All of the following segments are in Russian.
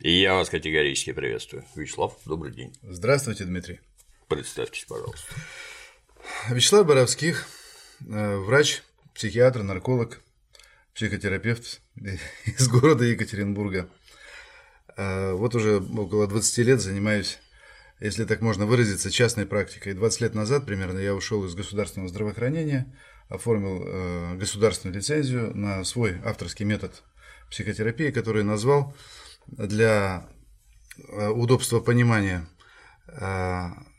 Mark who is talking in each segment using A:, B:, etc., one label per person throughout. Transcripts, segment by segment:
A: И я вас категорически приветствую. Вячеслав, добрый день.
B: Здравствуйте, Дмитрий.
A: Представьтесь, пожалуйста.
B: Вячеслав Боровских, э, врач, психиатр, нарколог, психотерапевт из города Екатеринбурга. Э, вот уже около 20 лет занимаюсь, если так можно выразиться, частной практикой. 20 лет назад примерно я ушел из государственного здравоохранения, оформил э, государственную лицензию на свой авторский метод психотерапии, который назвал для удобства понимания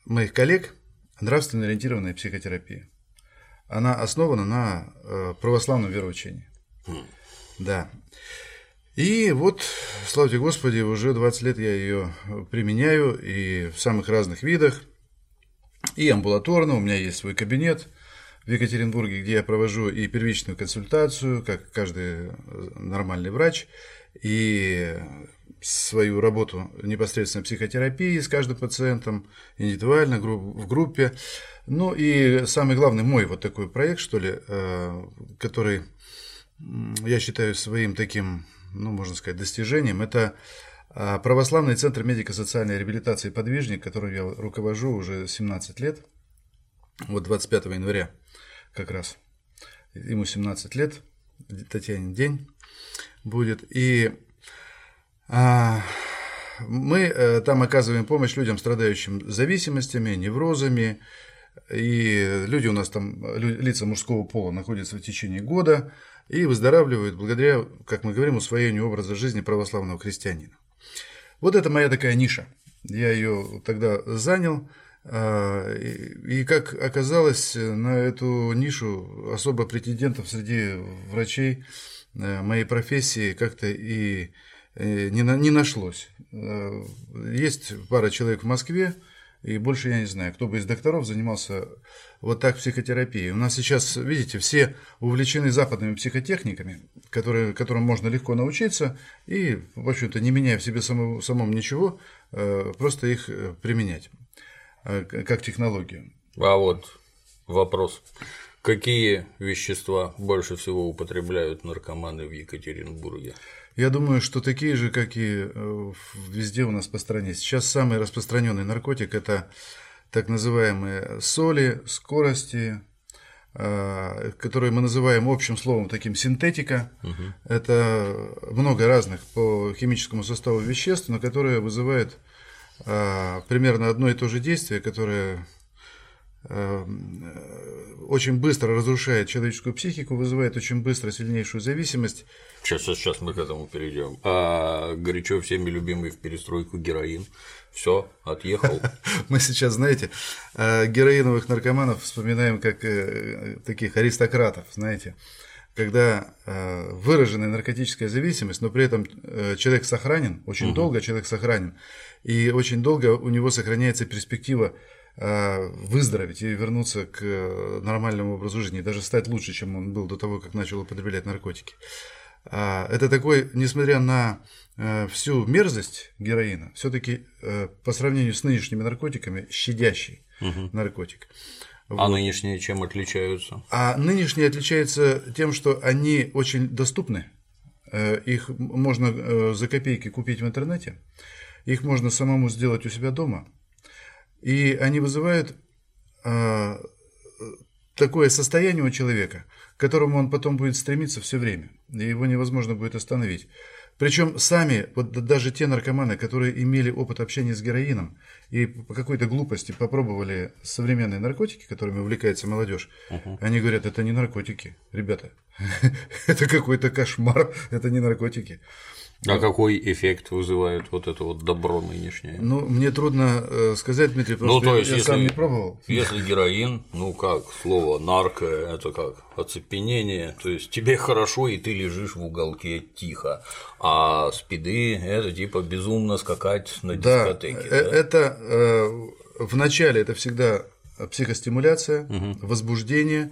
B: моих коллег нравственно ориентированная психотерапия. Она основана на э, православном вероучении. Mm. Да. И вот, славьте Господи, уже 20 лет я ее применяю и в самых разных видах. И амбулаторно, у меня есть свой кабинет в Екатеринбурге, где я провожу и первичную консультацию, как каждый нормальный врач, и свою работу непосредственно психотерапии с каждым пациентом, индивидуально, в группе. Ну и самый главный мой вот такой проект, что ли, э, который я считаю своим таким, ну, можно сказать, достижением, это э, православный центр медико-социальной реабилитации «Подвижник», которым я руковожу уже 17 лет, вот 25 января как раз, ему 17 лет, Татьянин день будет, и мы э, там оказываем помощь людям, страдающим зависимостями, неврозами, и люди у нас там, лица мужского пола, находятся в течение года и выздоравливают благодаря, как мы говорим, усвоению образа жизни православного христианина. Вот это моя такая ниша. Я ее тогда занял, а, и, как оказалось, на эту нишу особо претендентов среди врачей э, моей профессии как-то и не, на, не нашлось. Э, есть пара человек в Москве, и больше я не знаю, кто бы из докторов занимался вот так психотерапией. У нас сейчас, видите, все увлечены западными психотехниками, которые, которым можно легко научиться, и, в общем-то, не меняя в себе самому, самом ничего, э, просто их применять как технологию.
A: А вот вопрос. Какие вещества больше всего употребляют наркоманы в Екатеринбурге?
B: Я думаю, что такие же, как и э, везде у нас по стране. Сейчас самый распространенный наркотик – это так называемые соли, скорости, э, которые мы называем общим словом таким синтетика. Угу. Это много разных по химическому составу веществ, но которые вызывают э, примерно одно и то же действие, которое очень быстро разрушает человеческую психику, вызывает очень быстро сильнейшую зависимость.
A: Сейчас, сейчас, сейчас мы к этому перейдем. А горячо всеми любимый в перестройку героин. Все, отъехал.
B: Мы сейчас, знаете, э, героиновых наркоманов вспоминаем как э, таких аристократов, знаете, когда э, выраженная наркотическая зависимость, но при этом человек сохранен, очень угу. долго человек сохранен, и очень долго у него сохраняется перспектива Э, выздороветь и вернуться к э, нормальному образу жизни, даже стать лучше, чем он был до того, как начал употреблять наркотики. А, это такой, несмотря на э, всю мерзость героина, все-таки по сравнению с нынешними наркотиками щадящий угу. наркотик.
A: А вот. А нынешние чем отличаются?
B: А нынешние отличаются тем, что они очень доступны. Их можно за копейки купить в интернете, их можно самому сделать у себя дома. И они вызывают э, такое состояние у человека, к которому он потом будет стремиться все время, и его невозможно будет остановить. Причем сами, вот даже те наркоманы, которые имели опыт общения с героином и по какой-то глупости попробовали современные наркотики, которыми увлекается молодежь, uh-huh. они говорят, это не наркотики, ребята, это какой-то кошмар, это не наркотики.
A: А какой эффект вызывает вот это вот добро нынешнее?
B: Ну, мне трудно э, сказать, Дмитрий, потому ну, что то есть, я если, сам не пробовал.
A: Если героин, ну как, слово нарко, это как оцепенение, то есть тебе хорошо, и ты лежишь в уголке тихо, а спиды – это типа безумно скакать на дискотеке.
B: Да, да? это э, в начале это всегда психостимуляция, угу. возбуждение,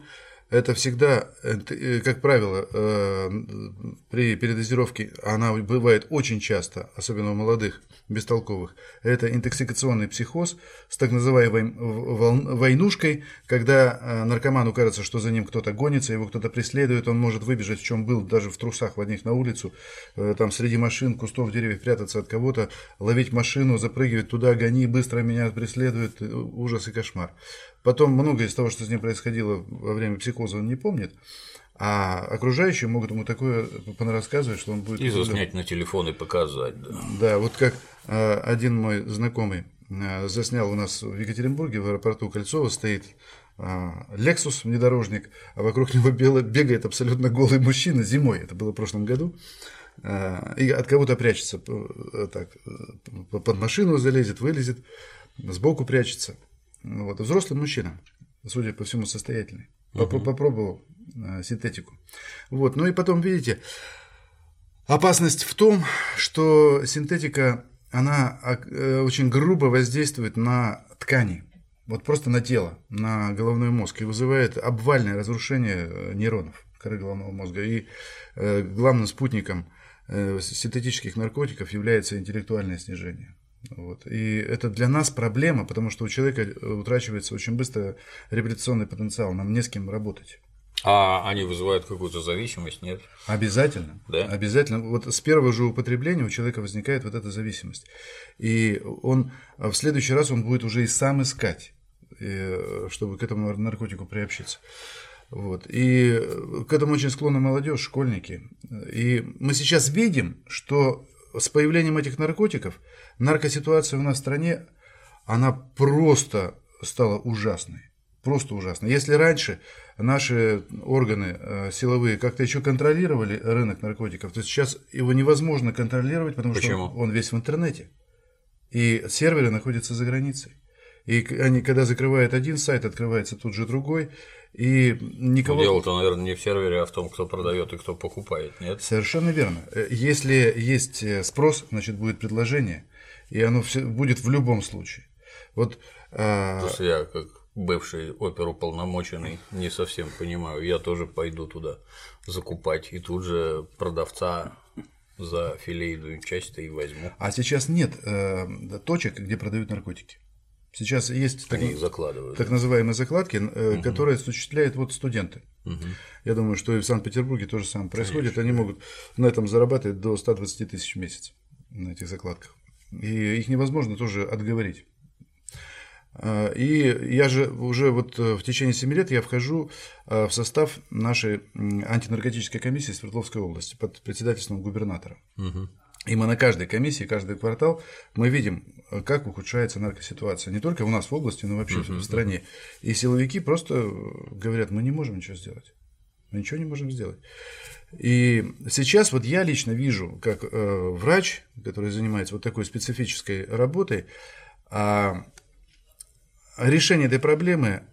B: это всегда, э, как правило, э, при передозировке она бывает очень часто, особенно у молодых, бестолковых. Это интоксикационный психоз с так называемой войнушкой, когда э, наркоману кажется, что за ним кто-то гонится, его кто-то преследует, он может выбежать, в чем был, даже в трусах в одних на улицу, там среди машин, кустов, деревьев прятаться от кого-то, ловить машину, запрыгивать туда, гони, быстро меня преследуют, ужас и кошмар. Потом многое из того, что с ним происходило во время психоза, он не помнит. А окружающие могут ему такое понарассказывать, что он будет...
A: И заснять на телефон и показать, да.
B: Да, вот как э, один мой знакомый э, заснял у нас в Екатеринбурге, в аэропорту Кольцова стоит э, Lexus внедорожник, а вокруг него бегает абсолютно голый мужчина зимой, это было в прошлом году, и от кого-то прячется, так, под машину залезет, вылезет, сбоку прячется. Вот, взрослый мужчина, судя по всему, состоятельный. Угу. Попробовал э, синтетику. Вот, ну и потом, видите, опасность в том, что синтетика, она э, очень грубо воздействует на ткани. Вот просто на тело, на головной мозг и вызывает обвальное разрушение э, нейронов коры головного мозга. И э, главным спутником э, синтетических наркотиков является интеллектуальное снижение. Вот. И это для нас проблема, потому что у человека э, утрачивается очень быстро реабилитационный потенциал, нам не с кем работать.
A: А они вызывают какую-то зависимость, нет?
B: Обязательно. Да? Обязательно. Вот с первого же употребления у человека возникает вот эта зависимость. И он в следующий раз он будет уже и сам искать, э, чтобы к этому наркотику приобщиться. Вот. И к этому очень склонна молодежь, школьники. И мы сейчас видим, что с появлением этих наркотиков наркоситуация у нас в стране, она просто стала ужасной. Просто ужасно. Если раньше наши органы э, силовые как-то еще контролировали рынок наркотиков, то сейчас его невозможно контролировать, потому Почему? что он весь в интернете. И серверы находятся за границей. И они, когда закрывают один сайт, открывается тут же другой, и никого...
A: Дело-то, наверное, не в сервере, а в том, кто продает и кто покупает, нет?
B: Совершенно верно. Э, если есть э, спрос, значит, будет предложение, и оно все будет в любом случае. Вот,
A: а... Просто я, как бывший оперуполномоченный, не совсем понимаю. Я тоже пойду туда закупать, и тут же продавца за филейную часть-то и возьму.
B: А сейчас нет э, точек, где продают наркотики. Сейчас есть
A: так, закладывают,
B: так называемые закладки, угу. которые осуществляют вот студенты. Угу. Я думаю, что и в Санкт-Петербурге тоже самое происходит. Конечно. Они могут на этом зарабатывать до 120 тысяч в месяц на этих закладках. И их невозможно тоже отговорить. А, и я же уже вот э, в течение 7 лет я вхожу э, в состав нашей антинаркотической комиссии Свердловской области под председательством губернатора. Угу. И мы на каждой комиссии, каждый квартал мы видим, как ухудшается наркоситуация. Не только у нас в области, но вообще uh-huh, в стране. И силовики просто говорят, мы не можем ничего сделать. Мы ничего не можем сделать. И сейчас вот я лично вижу, как э, врач, который занимается вот такой специфической работой, э, решение этой проблемы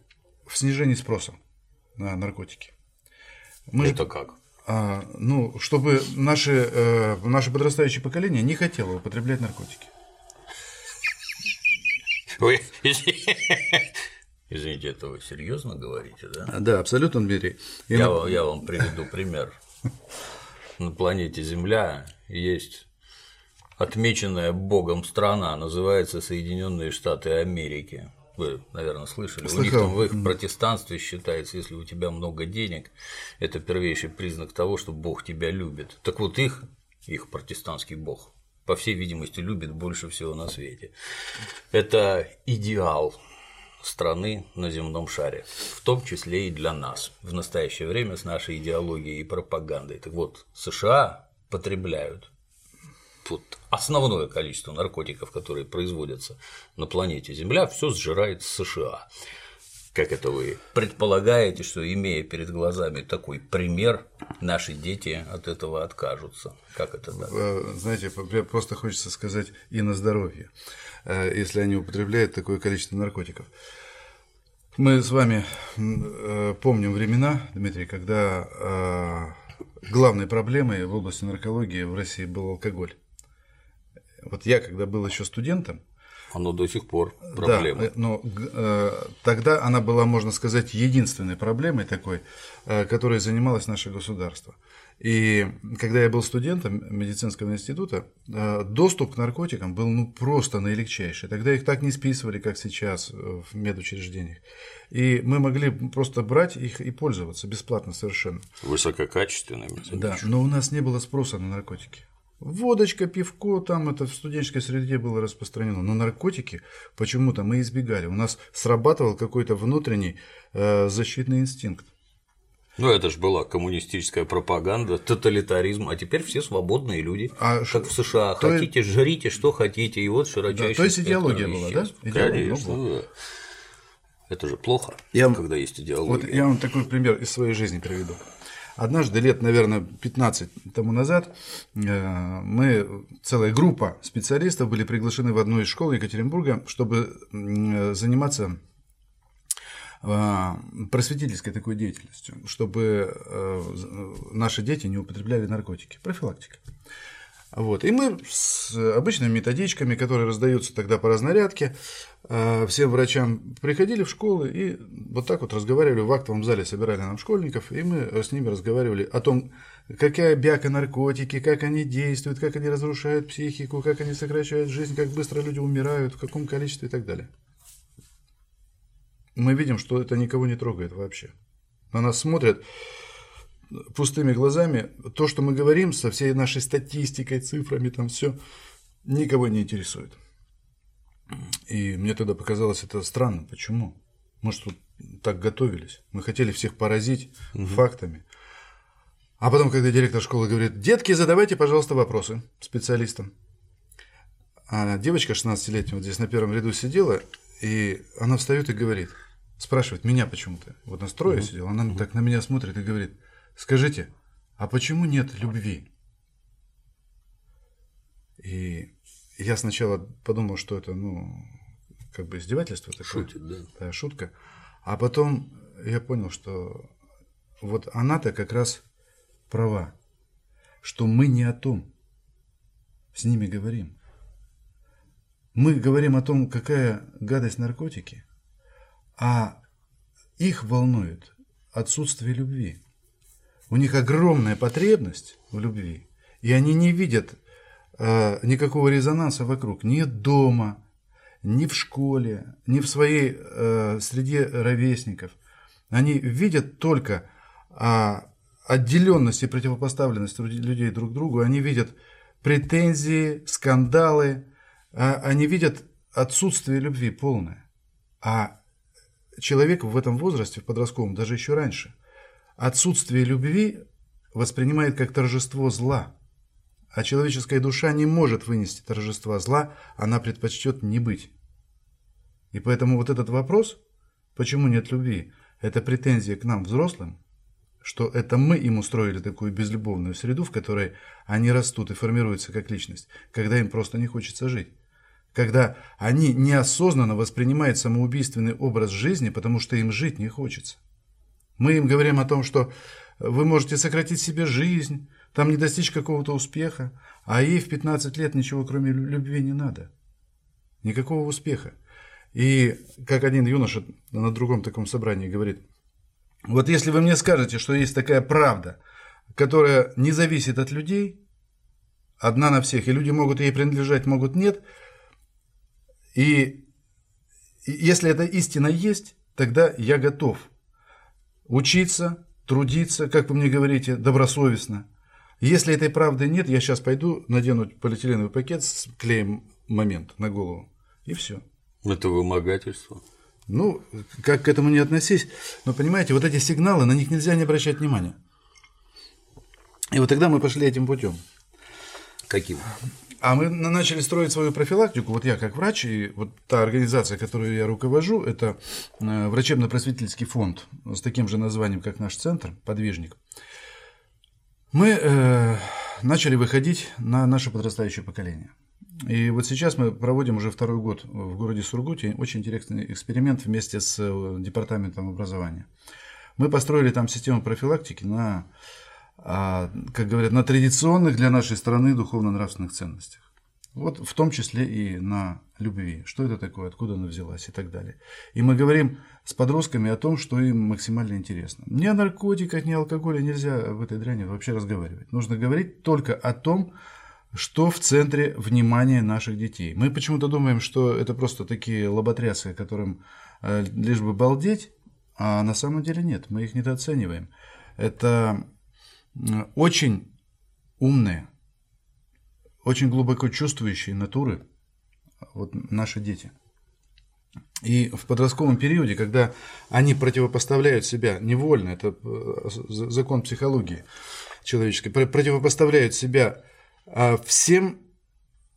B: в снижении спроса на наркотики.
A: Мы Это же, как?
B: А, ну, чтобы наше, э, наше подрастающее поколение не хотело употреблять наркотики.
A: Вы, извините, это вы серьезно говорите, да?
B: Да, абсолютно, Дмитрий.
A: Я, на... я вам приведу пример. На планете Земля есть отмеченная Богом страна, называется Соединенные Штаты Америки вы, наверное, слышали. Слыхал. У них там в их протестанстве считается, если у тебя много денег, это первейший признак того, что Бог тебя любит. Так вот их, их протестантский Бог, по всей видимости, любит больше всего на свете. Это идеал страны на земном шаре, в том числе и для нас в настоящее время с нашей идеологией и пропагандой. Так вот, США потребляют вот основное количество наркотиков, которые производятся на планете Земля, все сжирает США. Как это вы предполагаете, что имея перед глазами такой пример, наши дети от этого откажутся? Как это так?
B: Э, знаете, просто хочется сказать и на здоровье, если они употребляют такое количество наркотиков. Мы с вами э, помним времена, Дмитрий, когда главной проблемой в области наркологии в России был алкоголь. Вот я, когда был еще студентом,
A: Оно до сих пор проблема.
B: Да, но э, тогда она была, можно сказать, единственной проблемой такой, э, которой занималось наше государство. И когда я был студентом медицинского института, э, доступ к наркотикам был ну, просто наилегчайший. Тогда их так не списывали, как сейчас в медучреждениях. И мы могли просто брать их и пользоваться бесплатно совершенно.
A: Высококачественными.
B: Да, но у нас не было спроса на наркотики. Водочка, пивко, там это в студенческой среде было распространено. Но наркотики почему-то мы избегали. У нас срабатывал какой-то внутренний э, защитный инстинкт.
A: Ну, это же была коммунистическая пропаганда, тоталитаризм, а теперь все свободные люди, а как в США. То хотите, есть... жрите, что хотите, и вот широчайший да,
B: То есть идеология была, да?
A: Идеология, Конечно, ну, да. Это же плохо, я когда есть идеология.
B: Вот я вам такой пример из своей жизни приведу. Однажды, лет, наверное, 15 тому назад, э, мы, целая группа специалистов были приглашены в одну из школ Екатеринбурга, чтобы заниматься э, просветительской такой деятельностью, чтобы э, наши дети не употребляли наркотики. Профилактика. Вот. И мы с обычными методичками, которые раздаются тогда по разнарядке, э, всем врачам приходили в школы и вот так вот разговаривали в актовом зале, собирали нам школьников, и мы с ними разговаривали о том, какая бяка наркотики, как они действуют, как они разрушают психику, как они сокращают жизнь, как быстро люди умирают, в каком количестве и так далее. Мы видим, что это никого не трогает вообще. На нас смотрят, пустыми глазами, то, что мы говорим со всей нашей статистикой, цифрами, там все, никого не интересует. И мне тогда показалось это странно. Почему? Может, тут так готовились. Мы хотели всех поразить угу. фактами. А потом, когда директор школы говорит, детки, задавайте, пожалуйста, вопросы специалистам. А девочка 16-летняя вот здесь на первом ряду сидела, и она встает и говорит, спрашивает меня почему-то. Вот нас трое угу. сидела, она угу. так на меня смотрит и говорит, Скажите, а почему нет любви? И я сначала подумал, что это, ну, как бы издевательство такое.
A: Шутит, да.
B: Да, шутка. А потом я понял, что вот она-то как раз права, что мы не о том с ними говорим. Мы говорим о том, какая гадость наркотики, а их волнует отсутствие любви. У них огромная потребность в любви, и они не видят э, никакого резонанса вокруг, ни дома, ни в школе, ни в своей э, среде ровесников. Они видят только э, отделенность и противопоставленность людей друг другу, они видят претензии, скандалы, э, они видят отсутствие любви полное. А человек в этом возрасте, в подростковом, даже еще раньше – Отсутствие любви воспринимает как торжество зла, а человеческая душа не может вынести торжества зла, она предпочтет не быть. И поэтому вот этот вопрос, почему нет любви, это претензия к нам, взрослым, что это мы им устроили такую безлюбовную среду, в которой они растут и формируются как личность, когда им просто не хочется жить. Когда они неосознанно воспринимают самоубийственный образ жизни, потому что им жить не хочется. Мы им говорим о том, что вы можете сократить себе жизнь, там не достичь какого-то успеха, а ей в 15 лет ничего кроме любви не надо. Никакого успеха. И как один юноша на другом таком собрании говорит, вот если вы мне скажете, что есть такая правда, которая не зависит от людей, одна на всех, и люди могут ей принадлежать, могут нет, и если эта истина есть, тогда я готов – Учиться, трудиться, как вы мне говорите, добросовестно. Если этой правды нет, я сейчас пойду надену полиэтиленовый пакет с клеем момент на голову. И все.
A: Это вымогательство.
B: Ну, как к этому не относись. Но понимаете, вот эти сигналы, на них нельзя не обращать внимания. И вот тогда мы пошли этим путем.
A: Каким?
B: А мы начали строить свою профилактику. Вот я как врач, и вот та организация, которую я руковожу, это э, врачебно-просветительский фонд с таким же названием, как наш центр, подвижник. Мы э, начали выходить на наше подрастающее поколение. И вот сейчас мы проводим уже второй год в городе Сургуте очень интересный эксперимент вместе с э, департаментом образования. Мы построили там систему профилактики на как говорят, на традиционных для нашей страны духовно-нравственных ценностях. Вот в том числе и на любви. Что это такое, откуда она взялась и так далее. И мы говорим с подростками о том, что им максимально интересно. Ни о наркотиках, ни о алкоголе нельзя в этой дряни вообще разговаривать. Нужно говорить только о том, что в центре внимания наших детей. Мы почему-то думаем, что это просто такие лоботрясы, которым э, лишь бы балдеть, а на самом деле нет, мы их недооцениваем. Это очень умные, очень глубоко чувствующие натуры вот наши дети. И в подростковом периоде, когда они противопоставляют себя невольно, это э, закон психологии человеческой, противопоставляют себя а, всем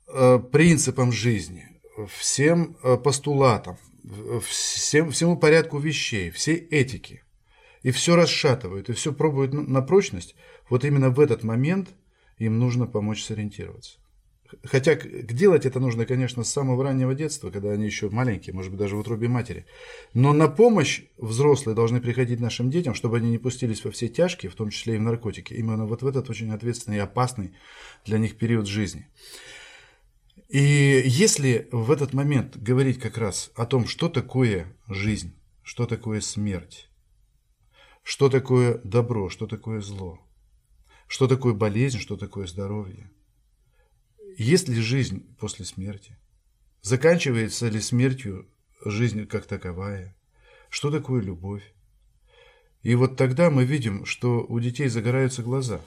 B: э, принципам жизни, всем э, постулатам, всем, всему порядку вещей, всей этики, и все расшатывают, и все пробуют на прочность, вот именно в этот момент им нужно помочь сориентироваться. Хотя делать это нужно, конечно, с самого раннего детства, когда они еще маленькие, может быть, даже в утробе матери. Но на помощь взрослые должны приходить нашим детям, чтобы они не пустились во все тяжкие, в том числе и в наркотики. Именно вот в этот очень ответственный и опасный для них период жизни. И если в этот момент говорить как раз о том, что такое жизнь, что такое смерть, что такое добро, что такое зло, что такое болезнь, что такое здоровье, есть ли жизнь после смерти? Заканчивается ли смертью жизнь как таковая? Что такое любовь? И вот тогда мы видим, что у детей загораются глаза.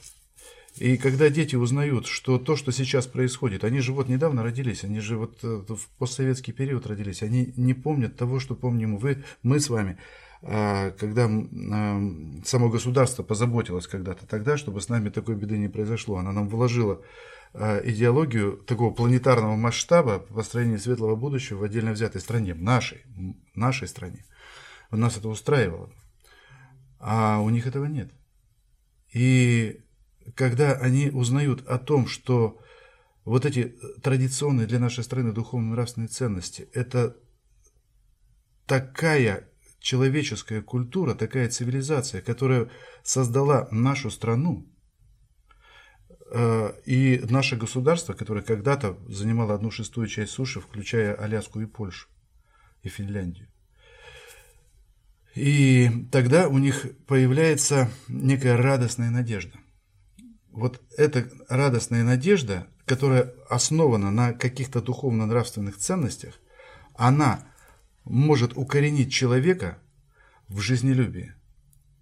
B: И когда дети узнают, что то, что сейчас происходит, они же вот недавно родились, они же вот э, в постсоветский период родились, они не помнят того, что помним вы, мы с вами, когда а, само государство позаботилось когда-то тогда, чтобы с нами такой беды не произошло. Оно нам вложило Э, идеологию такого планетарного масштаба построения светлого будущего в отдельно взятой стране, в нашей, нашей стране. Нас это устраивало. А у них этого нет. И когда они узнают о том, что вот эти традиционные для нашей страны духовно-нравственные ценности – это такая человеческая культура, такая цивилизация, которая создала нашу страну, Э, и наше государство, которое когда-то занимало одну шестую часть суши, включая Аляску и Польшу, и Финляндию. И тогда у них появляется некая радостная надежда. Вот эта радостная надежда, которая основана на каких-то духовно-нравственных ценностях, она может укоренить человека в жизнелюбии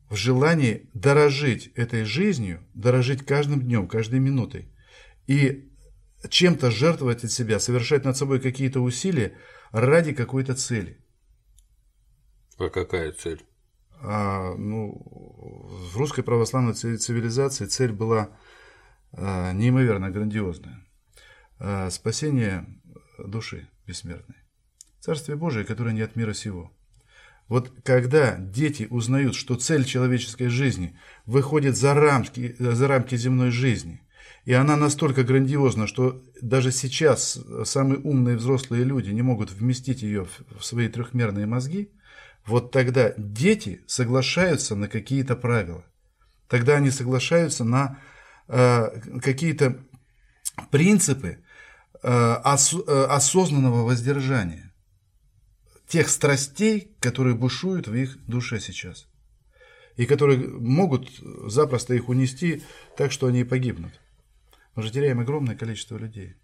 B: в желании дорожить этой жизнью, дорожить каждым днем, каждой минутой и чем-то жертвовать от себя, совершать над собой какие-то усилия ради какой-то цели.
A: А какая цель?
B: А, ну, в русской православной цивилизации цель была а, неимоверно грандиозная. А, спасение души бессмертной. Царствие Божие, которое не от мира сего. Вот когда дети узнают, что цель человеческой жизни выходит за рамки, за рамки земной жизни, и она настолько грандиозна, что даже сейчас самые умные взрослые люди не могут вместить ее в свои трехмерные мозги, вот тогда дети соглашаются на какие-то правила. Тогда они соглашаются на э, какие-то принципы э, ос, э, осознанного воздержания тех страстей, которые бушуют в их душе сейчас. И которые могут запросто их унести так, что они погибнут. Мы же теряем огромное количество людей.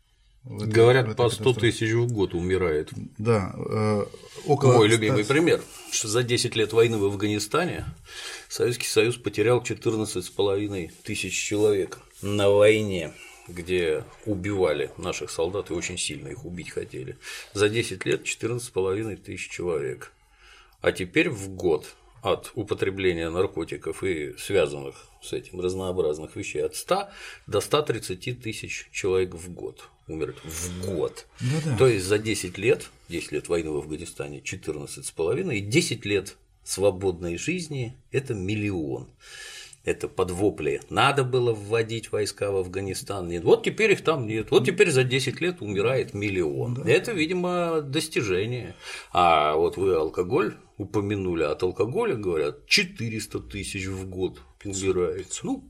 A: В этой, Говорят, в по 100 тысяч в год умирает.
B: Да.
A: Э, около Мой 100... любимый пример. Что за 10 лет войны в Афганистане Советский Союз потерял 14,5 тысяч человек на войне где убивали наших солдат и очень сильно их убить хотели. За 10 лет 14,5 тысяч человек. А теперь в год от употребления наркотиков и связанных с этим разнообразных вещей от 100 до 130 тысяч человек в год умерли в год. Ну, да. То есть за 10 лет, 10 лет войны в Афганистане 14,5 и 10 лет свободной жизни – это миллион это под вопли. Надо было вводить войска в Афганистан. Нет. Вот теперь их там нет. Вот теперь за 10 лет умирает миллион. Да. Это, видимо, достижение. А вот вы алкоголь упомянули, от алкоголя, говорят, 400 тысяч в год умирает. Ну,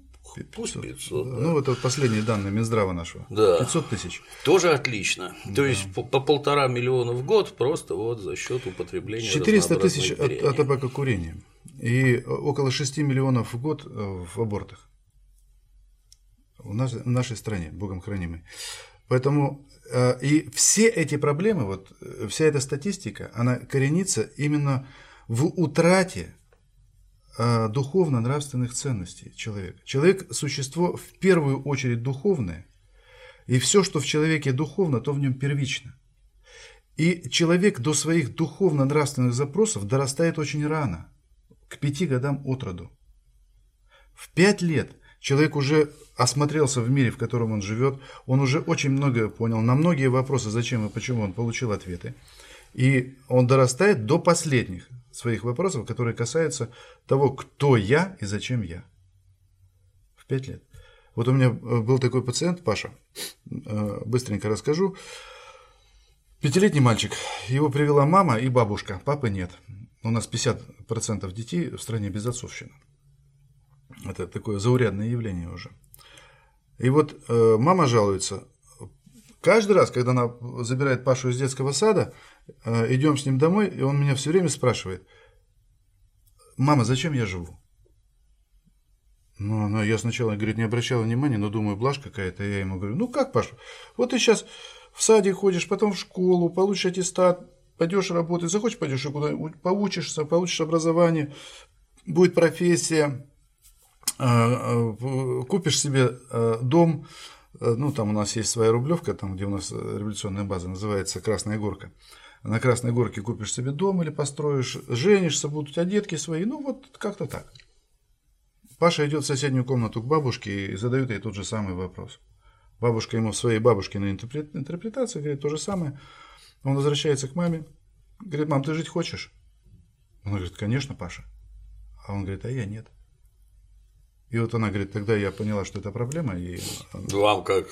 A: Пусть 500. Да.
B: Ну, это вот последние данные Минздрава нашего.
A: Да.
B: 500 тысяч.
A: Тоже отлично. Да. То есть по, по полтора миллиона в год просто вот за счет употребления
B: 400 тысяч от, от табакокурения и около 6 миллионов в год э, в абортах. В, наш, в нашей стране, богом хранимой. Поэтому э, и все эти проблемы, вот э, вся эта статистика, она коренится именно в утрате э, духовно-нравственных ценностей человека. Человек – существо в первую очередь духовное, и все, что в человеке духовно, то в нем первично. И человек до своих духовно-нравственных запросов дорастает очень рано, к пяти годам от роду. В пять лет человек уже осмотрелся в мире, в котором он живет, он уже очень многое понял, на многие вопросы, зачем и почему он получил ответы. И он дорастает до последних своих вопросов, которые касаются того, кто я и зачем я. В пять лет. Вот у меня э, был такой пациент, Паша, э, быстренько расскажу. Пятилетний мальчик, его привела мама и бабушка, папы нет. У нас 50% детей в стране без отцовщины. Это такое заурядное явление уже. И вот э, мама жалуется. Каждый раз, когда она забирает Пашу из детского сада, э, идем с ним домой, и он меня все время спрашивает, мама, зачем я живу? Ну, она, я сначала, говорит, не обращала внимания, но думаю, блажь какая-то. Я ему говорю, ну как, Паша, вот ты сейчас в саде ходишь, потом в школу, получишь аттестат, пойдешь работать, захочешь, пойдешь куда-нибудь, поучишься, получишь образование, будет профессия, а, а, купишь себе а, дом, ну, там у нас есть своя рублевка, там, где у нас революционная база, называется Красная Горка. На Красной Горке купишь себе дом или построишь, женишься, будут у тебя детки свои, ну, вот как-то так. Паша идет в соседнюю комнату к бабушке и задает ей тот же самый вопрос. Бабушка ему в своей бабушкиной интерпретации говорит то же самое. Он возвращается к маме, говорит, мам, ты жить хочешь? Она говорит, конечно, Паша. А он говорит, а я нет. И вот она говорит, тогда я поняла, что это проблема. И...
A: Вам как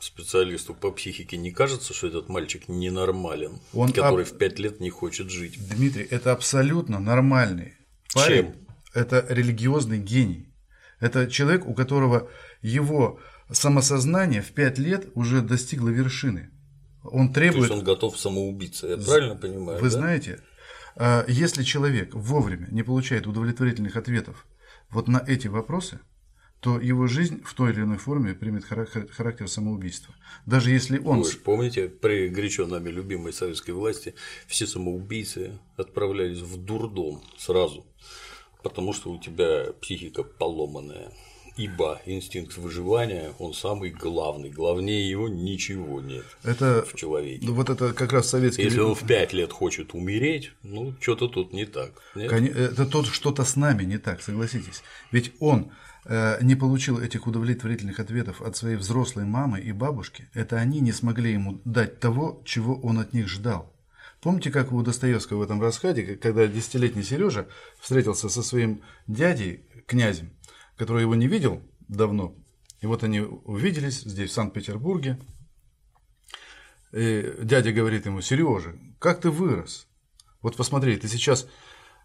A: специалисту по психике не кажется, что этот мальчик ненормален, Он который об... в пять лет не хочет жить?
B: Дмитрий, это абсолютно нормальный парень. Чем? Это религиозный гений. Это человек, у которого его самосознание в пять лет уже достигло вершины. Он требует...
A: То есть он готов самоубиться, я правильно понимаю?
B: Вы да? знаете, а, если человек вовремя не получает удовлетворительных ответов вот на эти вопросы, то его жизнь в той или иной форме примет характер самоубийства. Даже если он... Вы
A: помните, при горячо нами любимой советской власти все самоубийцы отправлялись в дурдом сразу, потому что у тебя психика поломанная ибо инстинкт выживания, он самый главный, главнее его ничего нет это, в человеке.
B: Вот это как раз советский...
A: Если он в пять лет хочет умереть, ну, что-то тут не так.
B: Нет? Это тут что-то с нами не так, согласитесь. Ведь он э, не получил этих удовлетворительных ответов от своей взрослой мамы и бабушки, это они не смогли ему дать того, чего он от них ждал. Помните, как у Достоевского в этом рассказе, когда десятилетний Сережа встретился со своим дядей, князем, который его не видел давно. И вот они увиделись здесь, в Санкт-Петербурге. И дядя говорит ему, Сережа, как ты вырос? Вот посмотри, ты сейчас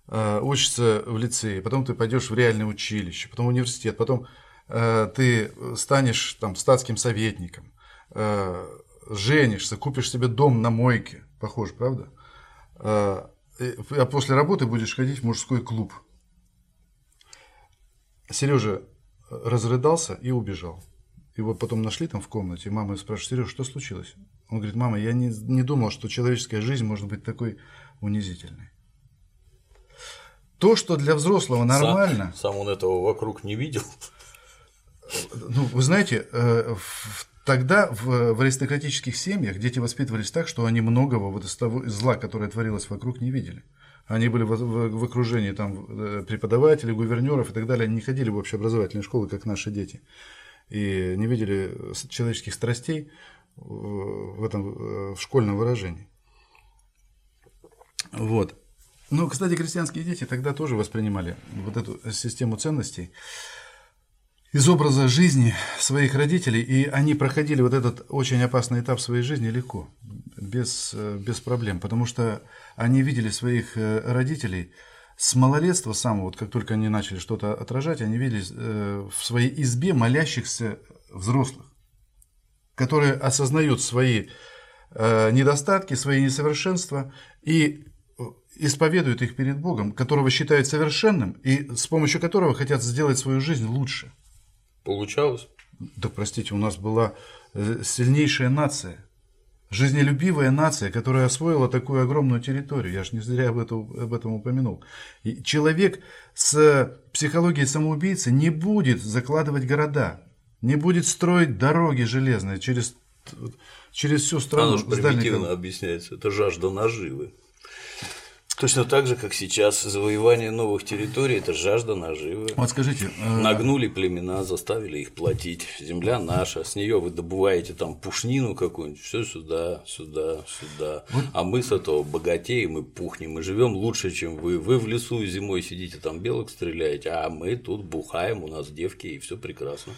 B: э, учишься в лицее, потом ты пойдешь в реальное училище, потом в университет, потом э, ты станешь там статским советником, э, женишься, купишь себе дом на мойке, похож, правда? Э, а после работы будешь ходить в мужской клуб – Сережа разрыдался и убежал. Его потом нашли там в комнате, мама спрашивает, Сережа, что случилось? Он говорит, мама, я не, не думал, что человеческая жизнь может быть такой унизительной. То, что для взрослого нормально...
A: Сам, сам он этого вокруг не видел.
B: Ну, вы знаете, э, тогда в, в аристократических семьях дети воспитывались так, что они многого вот из того зла, которое творилось вокруг, не видели. Они были в, в, в окружении там, э, преподавателей, гувернеров и так далее. Они не ходили в общеобразовательные школы, как наши дети. И не видели человеческих страстей в этом э, в школьном выражении. Вот. Ну, кстати, крестьянские дети тогда тоже воспринимали вот эту систему ценностей из образа жизни своих родителей, и они проходили вот этот очень опасный этап своей жизни легко, без, э, без проблем, потому что они видели своих э, родителей с малолетства самого, вот как только они начали что-то отражать, они видели э, в своей избе молящихся взрослых, которые осознают свои недостатки, свои несовершенства и исповедуют их перед Богом, которого считают совершенным и с помощью которого хотят сделать свою жизнь лучше.
A: Получалось?
B: Да простите, у нас была сильнейшая нация, жизнелюбивая нация, которая освоила такую огромную территорию. Я же не зря об этом, об этом упомянул. И человек с психологией самоубийцы не будет закладывать города, не будет строить дороги железные через, через всю страну.
A: Оно же примитивно объясняется, это жажда наживы. Точно так же, как сейчас завоевание новых территорий – это жажда наживы.
B: Вот скажите…
A: Э... Нагнули племена, заставили их платить. Земля наша, с нее вы добываете там пушнину какую-нибудь, все сюда, сюда, сюда. Вот. А мы с этого богатеем и пухнем, и живем лучше, чем вы. Вы в лесу зимой сидите, там белок стреляете, а мы тут бухаем, у нас девки, и все прекрасно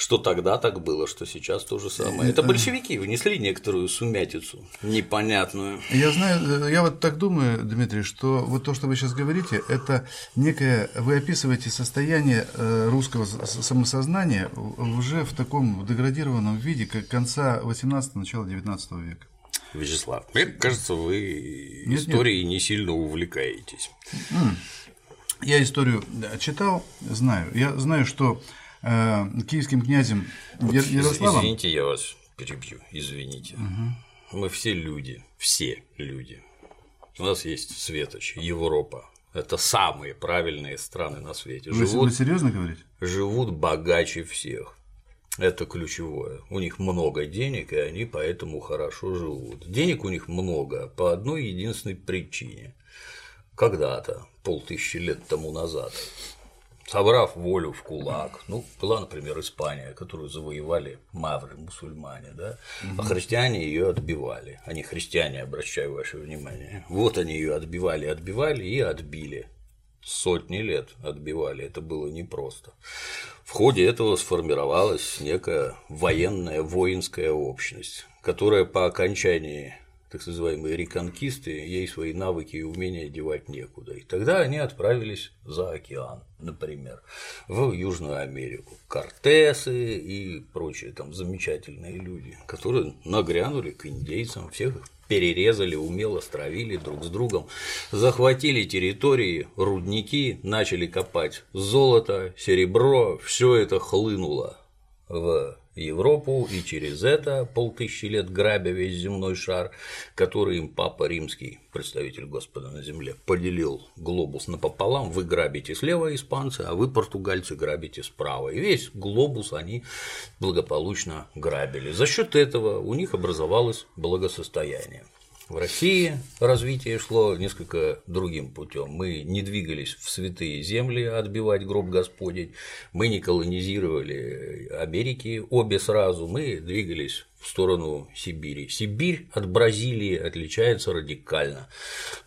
A: что тогда так было, что сейчас то же самое. Это большевики внесли некоторую сумятицу непонятную.
B: Я знаю, я вот так думаю, Дмитрий, что вот то, что вы сейчас говорите, это некое, вы описываете состояние э, русского самосознания уже в таком деградированном виде, как конца 18 начала 19 века.
A: Вячеслав, мне кажется, вы нет, историей нет. не сильно увлекаетесь.
B: Я историю читал, знаю. Я знаю, что Э, киевским князем Ярославом.
A: Извините, я вас перебью, извините. Угу. Мы все люди, все люди. У нас есть Светоч, Европа. Это самые правильные страны на свете.
B: Вы, живут, вы серьезно говорите?
A: Живут богаче всех. Это ключевое. У них много денег, и они поэтому хорошо живут. Денег у них много по одной единственной причине. Когда-то, полтысячи лет тому назад, собрав волю в кулак. Ну, была, например, Испания, которую завоевали мавры, мусульмане, да, а христиане ее отбивали. Они христиане, обращаю ваше внимание. Вот они ее отбивали, отбивали и отбили. Сотни лет отбивали, это было непросто. В ходе этого сформировалась некая военная воинская общность, которая по окончании так называемые реконкисты, ей свои навыки и умения девать некуда. И тогда они отправились за океан, например, в Южную Америку. Кортесы и прочие там замечательные люди, которые нагрянули к индейцам, всех их перерезали, умело стравили друг с другом, захватили территории, рудники, начали копать золото, серебро, все это хлынуло в Европу и через это полтысячи лет грабя весь земной шар, который им Папа Римский, представитель Господа на земле, поделил глобус напополам, вы грабите слева испанцы, а вы, португальцы, грабите справа. И весь глобус они благополучно грабили. За счет этого у них образовалось благосостояние. В России развитие шло несколько другим путем. Мы не двигались в святые земли отбивать гроб Господень, мы не колонизировали Америки обе сразу, мы двигались в сторону Сибири. Сибирь от Бразилии отличается радикально.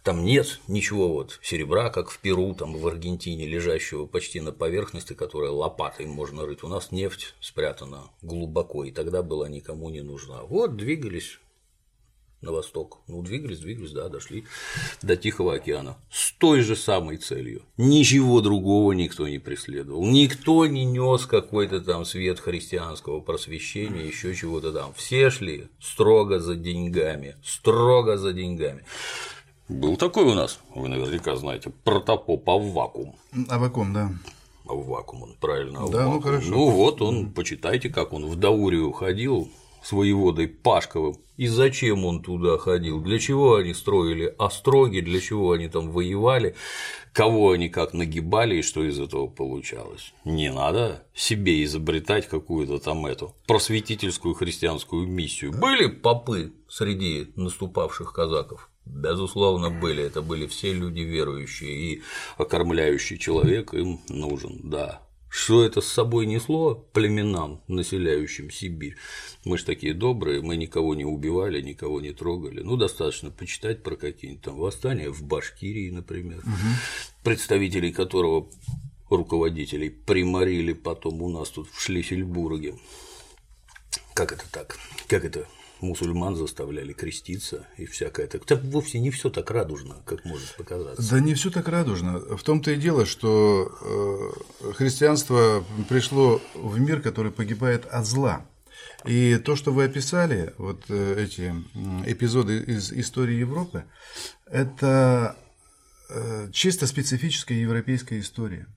A: Там нет ничего вот серебра, как в Перу, там в Аргентине, лежащего почти на поверхности, которая лопатой можно рыть. У нас нефть спрятана глубоко, и тогда была никому не нужна. Вот двигались на восток. Ну, двигались, двигались, да, дошли до Тихого океана с той же самой целью. Ничего другого никто не преследовал. Никто не нес какой-то там свет христианского просвещения, еще чего-то там. Все шли строго за деньгами, строго за деньгами. Был такой у нас, вы наверняка знаете, протопоп Аввакум.
B: Аввакум, да.
A: Аввакум, он правильно. Аввакум.
B: Да, ну хорошо.
A: Ну вот он, почитайте, как он в Даурию ходил, с воеводой Пашковым, и зачем он туда ходил, для чего они строили остроги, для чего они там воевали, кого они как нагибали и что из этого получалось. Не надо себе изобретать какую-то там эту просветительскую христианскую миссию. Были попы среди наступавших казаков? Безусловно, были. Это были все люди верующие, и окормляющий человек им нужен, да. Что это с собой несло племенам, населяющим Сибирь? Мы же такие добрые, мы никого не убивали, никого не трогали. Ну, достаточно почитать про какие-нибудь там восстания в Башкирии, например, угу. представителей которого руководителей приморили потом у нас тут в Шлиссельбурге. Как это так? Как это мусульман заставляли креститься и всякое. Так это вовсе не все так радужно, как может показаться.
B: Да не все так радужно. В том-то и дело, что э, христианство пришло в мир, который погибает от зла. И то, что вы описали, вот э, эти эпизоды из истории Европы, это э, чисто специфическая европейская история.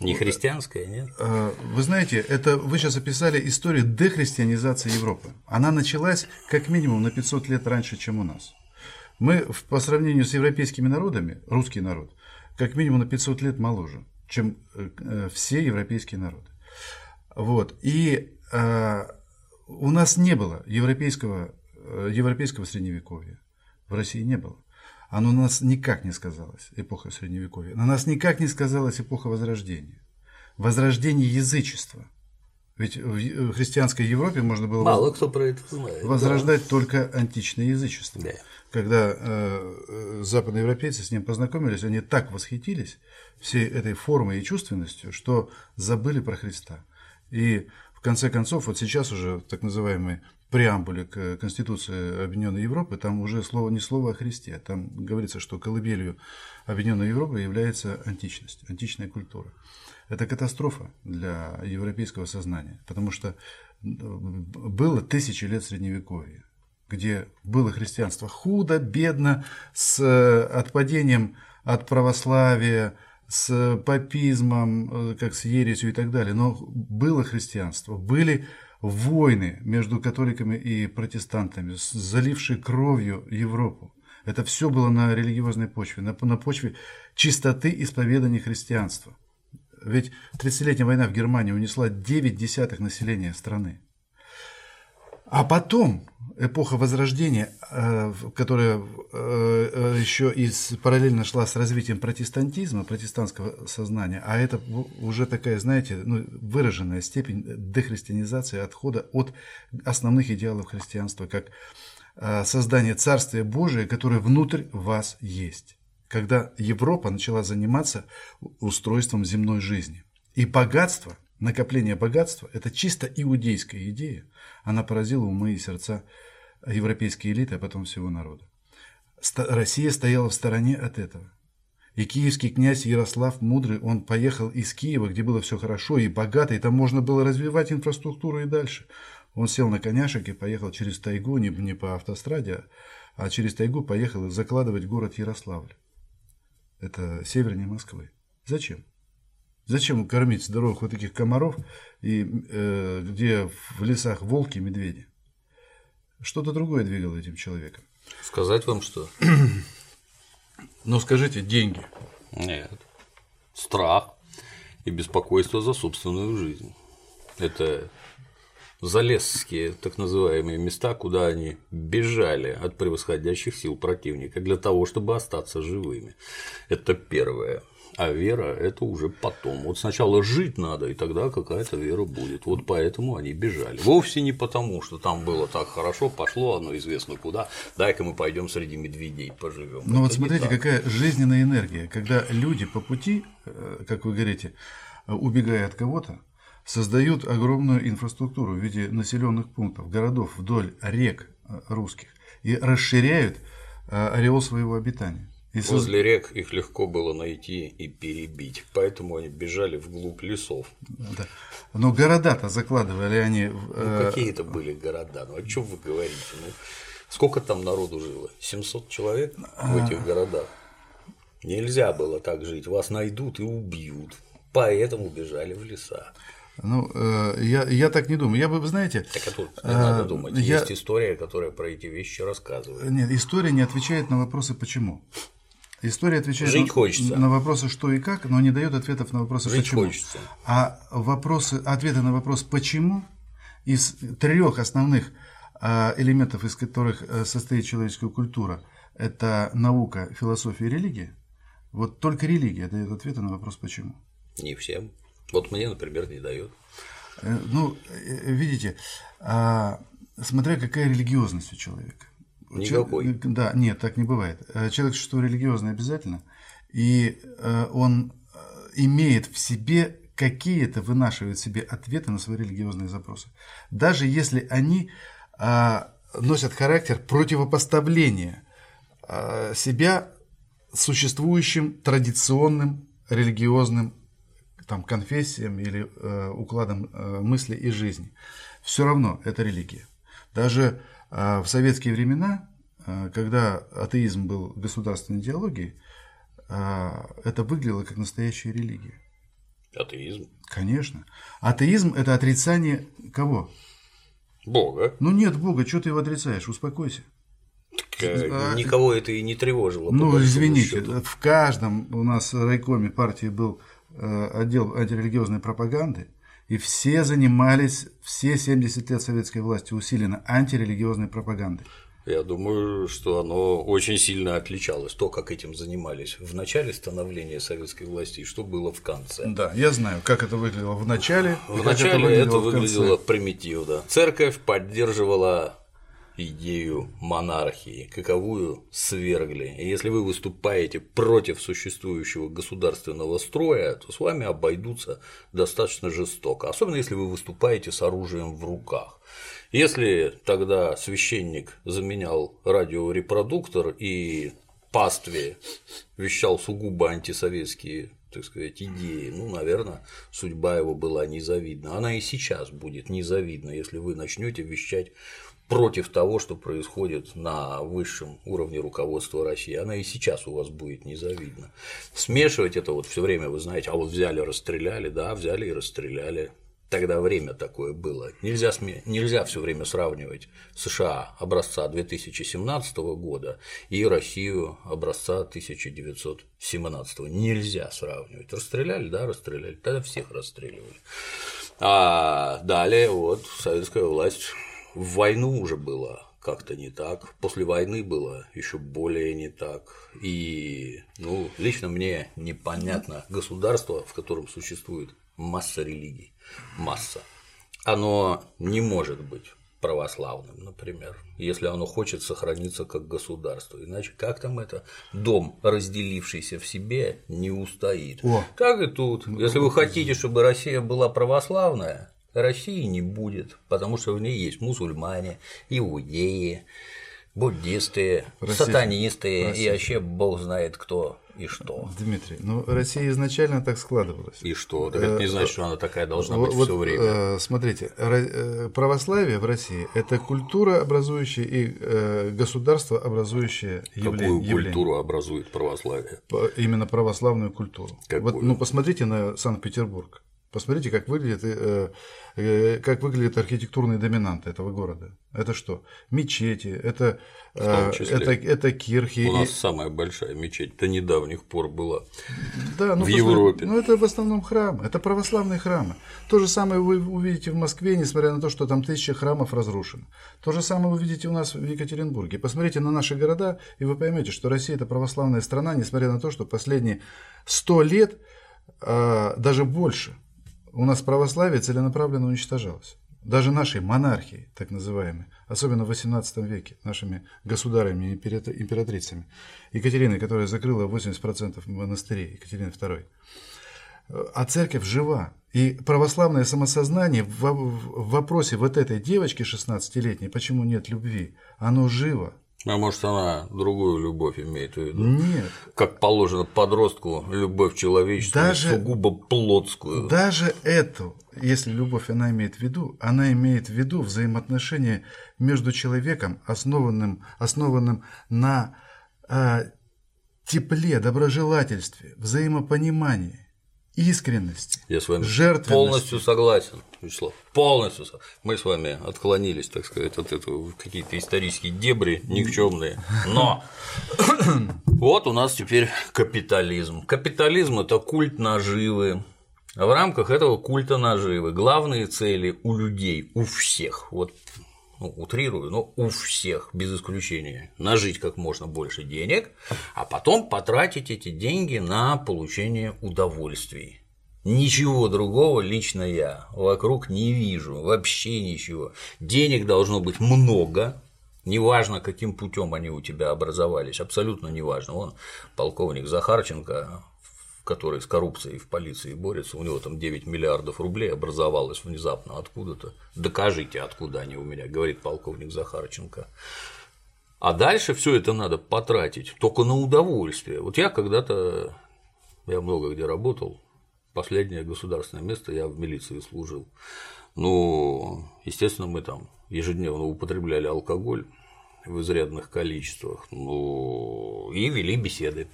A: Не христианская, нет?
B: Э, вы знаете, это вы сейчас описали историю дехристианизации Европы. Она началась как минимум на 500 лет раньше, чем у нас. Мы по сравнению с европейскими народами, русский народ, как минимум на 500 лет моложе, чем все европейские народы. Вот. И у нас не было европейского, э, европейского средневековья. В России не было. Оно на нас никак не сказалось, эпоха средневековья. На нас никак не сказалась эпоха Возрождения. Возрождение язычества. Ведь в христианской Европе можно было
A: Мало кто про это знает,
B: возрождать да. только античное язычество.
A: Да.
B: Когда э, западноевропейцы с ним познакомились, они так восхитились всей этой формой и чувственностью, что забыли про Христа. И в конце концов, вот сейчас уже так называемой преамбуле к Конституции Объединенной Европы, там уже слово не слово о Христе, там говорится, что колыбелью Объединенной Европы является античность, античная культура. Это катастрофа для европейского сознания, потому что было тысячи лет Средневековья, где было христианство худо, бедно, с отпадением от православия, с папизмом, э, как с ересью и так далее, но было христианство, были войны между католиками и протестантами, залившие кровью Европу. Это все было на религиозной почве, на, на почве чистоты исповедания христианства. Ведь 30-летняя война в Германии унесла 9 десятых населения страны. А потом эпоха Возрождения, э, которая э, э, еще и параллельно шла с развитием протестантизма, протестантского сознания, а это уже такая, знаете, ну, выраженная степень дехристианизации, отхода от основных идеалов христианства, как создание Царствия Божия, которое внутрь вас есть. Когда Европа начала заниматься устройством земной жизни. И богатство, накопление богатства – это чисто иудейская идея. Она поразила умы и сердца европейской элиты, а потом всего народа. Россия стояла в стороне от этого. И киевский князь Ярослав Мудрый, он поехал из Киева, где было все хорошо и богато, и там можно было развивать инфраструктуру и дальше. Он сел на коняшек и поехал через тайгу, не, не по автостраде, а через тайгу поехал закладывать город Ярославль. Это севернее Москвы. Зачем? Зачем кормить здоровых вот таких комаров, и, э, где в лесах волки, медведи? Что-то другое двигало этим человеком.
A: Сказать вам что?
B: Ну, скажите, деньги.
A: Нет. Страх и беспокойство за собственную жизнь. Это залесские так называемые места, куда они бежали от превосходящих сил противника для того, чтобы остаться живыми. Это первое. А вера – это уже потом. Вот сначала жить надо, и тогда какая-то вера будет. Вот поэтому они бежали. Вовсе не потому, что там было так хорошо, пошло оно известно куда, дай-ка мы пойдем среди медведей поживем.
B: Ну вот смотрите, какая жизненная энергия, когда люди по пути, э, как вы говорите, убегая от кого-то, создают огромную инфраструктуру в виде населенных пунктов, городов вдоль рек э, русских и расширяют э, ореол своего обитания.
A: И Возле рек их легко было найти и перебить, поэтому они бежали вглубь лесов.
B: Да. Но города-то закладывали они.
A: Ну, э, какие это были города? Ну, о чем вы говорите? Ну, сколько там народу жило? 700 человек в а. этих городах? Нельзя было так жить. Вас найдут и убьют. Поэтому бежали в леса.
B: Ну, э, я, я так не думаю. Я бы, знаете…
A: Так а тут не надо думать. Я... Есть история, которая про эти вещи рассказывает.
B: Нет, история не отвечает на вопросы «почему?». История отвечает
A: Жить хочется.
B: на вопросы что и как, но не дает ответов на вопросы
A: Жить
B: почему.
A: Хочется.
B: А вопросы, ответы на вопрос почему из трех основных а, элементов, из которых э, состоит человеческая культура, это наука, философия и религия. Вот только религия дает ответы на вопрос почему.
A: Не всем. Вот мне, например, не дает.
B: Э, ну, э, видите, а, смотря какая религиозность у человека.
A: Никакой.
B: Да, нет, так не бывает. Э, человек что религиозный обязательно, и э, он э, имеет в себе какие-то, вынашивает себе ответы на свои религиозные запросы. Даже если они носят характер противопоставления э, себя существующим традиционным религиозным там, конфессиям или э, укладам э, мысли и жизни. Все равно это религия. Даже э, в советские времена, э, когда атеизм был государственной идеологией, э, это выглядело как настоящая религия.
A: Атеизм?
B: Конечно. Атеизм – это отрицание кого?
A: Бога.
B: Ну нет Бога, что ты его отрицаешь? Успокойся.
A: Так, э, а, никого это и не тревожило.
B: Ну, извините, счету. в каждом у нас райкоме партии был э, отдел антирелигиозной пропаганды, и все занимались, все 70 лет советской власти усиленно антирелигиозной пропагандой.
A: Я думаю, что оно очень сильно отличалось, то, как этим занимались в начале становления советской власти и что было в конце.
B: Да, я знаю, как это выглядело в начале.
A: В начале это выглядело, это выглядело примитивно. Церковь поддерживала идею монархии, каковую свергли. И если вы выступаете против существующего государственного строя, то с вами обойдутся достаточно жестоко, особенно если вы выступаете с оружием в руках. Если тогда священник заменял радиорепродуктор и пастве вещал сугубо антисоветские так сказать, идеи, ну, наверное, судьба его была незавидна. Она и сейчас будет незавидна, если вы начнете вещать против того, что происходит на высшем уровне руководства России. Она и сейчас у вас будет незавидна. Смешивать это вот все время, вы знаете, а вот взяли, расстреляли, да, взяли и расстреляли. Тогда время такое было. Нельзя, сме... Нельзя все время сравнивать США образца 2017 года и Россию образца 1917. Нельзя сравнивать. Расстреляли, да, расстреляли. Тогда всех расстреливали. А далее вот советская власть в войну уже было как-то не так, после войны было еще более не так. И, ну, лично мне непонятно государство, в котором существует масса религий, масса. Оно не может быть православным, например, если оно хочет сохраниться как государство. Иначе как там это дом, разделившийся в себе, не устоит. О. Так и тут. Если вы хотите, чтобы Россия была православная, России не будет, потому что в ней есть мусульмане, иудеи, буддисты, Россия, сатанисты Россия. и вообще бог знает кто и что.
B: Дмитрий, ну Россия изначально так складывалась.
A: И что? Так это не значит, что она такая должна быть вот, все время.
B: Э, смотрите, э, православие в России – это культура образующая и э, государство образующее
A: явление. Какую культуру образует православие?
B: Именно православную культуру. Какую? Вот, ну посмотрите на Санкт-Петербург. Посмотрите, как выглядит, э, э, как выглядят архитектурные доминанты этого города. Это что? Мечети, это, э, это, это кирхи.
A: У нас и... самая большая мечеть до недавних пор была
B: да, ну,
A: в Европе.
B: Ну, это в основном храмы, это православные храмы. То же самое вы увидите в Москве, несмотря на то, что там тысячи храмов разрушено. То же самое вы видите у нас в Екатеринбурге. Посмотрите на наши города, и вы поймете, что Россия – это православная страна, несмотря на то, что последние сто лет, даже больше – у нас православие целенаправленно уничтожалось. Даже нашей монархии, так называемой, особенно в XVIII веке, нашими государями и императрицами. Екатериной, которая закрыла 80% монастырей, Екатерины II. А церковь жива. И православное самосознание в, вопросе вот этой девочки 16-летней, почему нет любви, оно живо.
A: А может, она другую любовь имеет в виду?
B: Нет.
A: Как положено подростку, любовь человеческую, даже, сугубо плотскую.
B: Даже эту, если любовь она имеет в виду, она имеет в виду взаимоотношения между человеком, основанным, основанным на э, тепле, доброжелательстве, взаимопонимании искренности,
A: Я с вами полностью согласен, Вячеслав, полностью. Мы с вами отклонились, так сказать, от этого в какие-то исторические дебри никчемные. Но вот у нас теперь капитализм. Капитализм – это культ наживы. В рамках этого культа наживы главные цели у людей, у всех, вот ну, утрирую, но у всех, без исключения, нажить как можно больше денег, а потом потратить эти деньги на получение удовольствий. Ничего другого лично я вокруг не вижу, вообще ничего. Денег должно быть много, неважно, каким путем они у тебя образовались, абсолютно неважно. Вон полковник Захарченко который с коррупцией в полиции борется, у него там 9 миллиардов рублей образовалось внезапно откуда-то. Докажите, откуда они у меня, говорит полковник Захарченко. А дальше все это надо потратить только на удовольствие. Вот я когда-то, я много где работал, последнее государственное место я в милиции служил. Ну, естественно, мы там ежедневно употребляли алкоголь в изрядных количествах, ну, и вели беседы.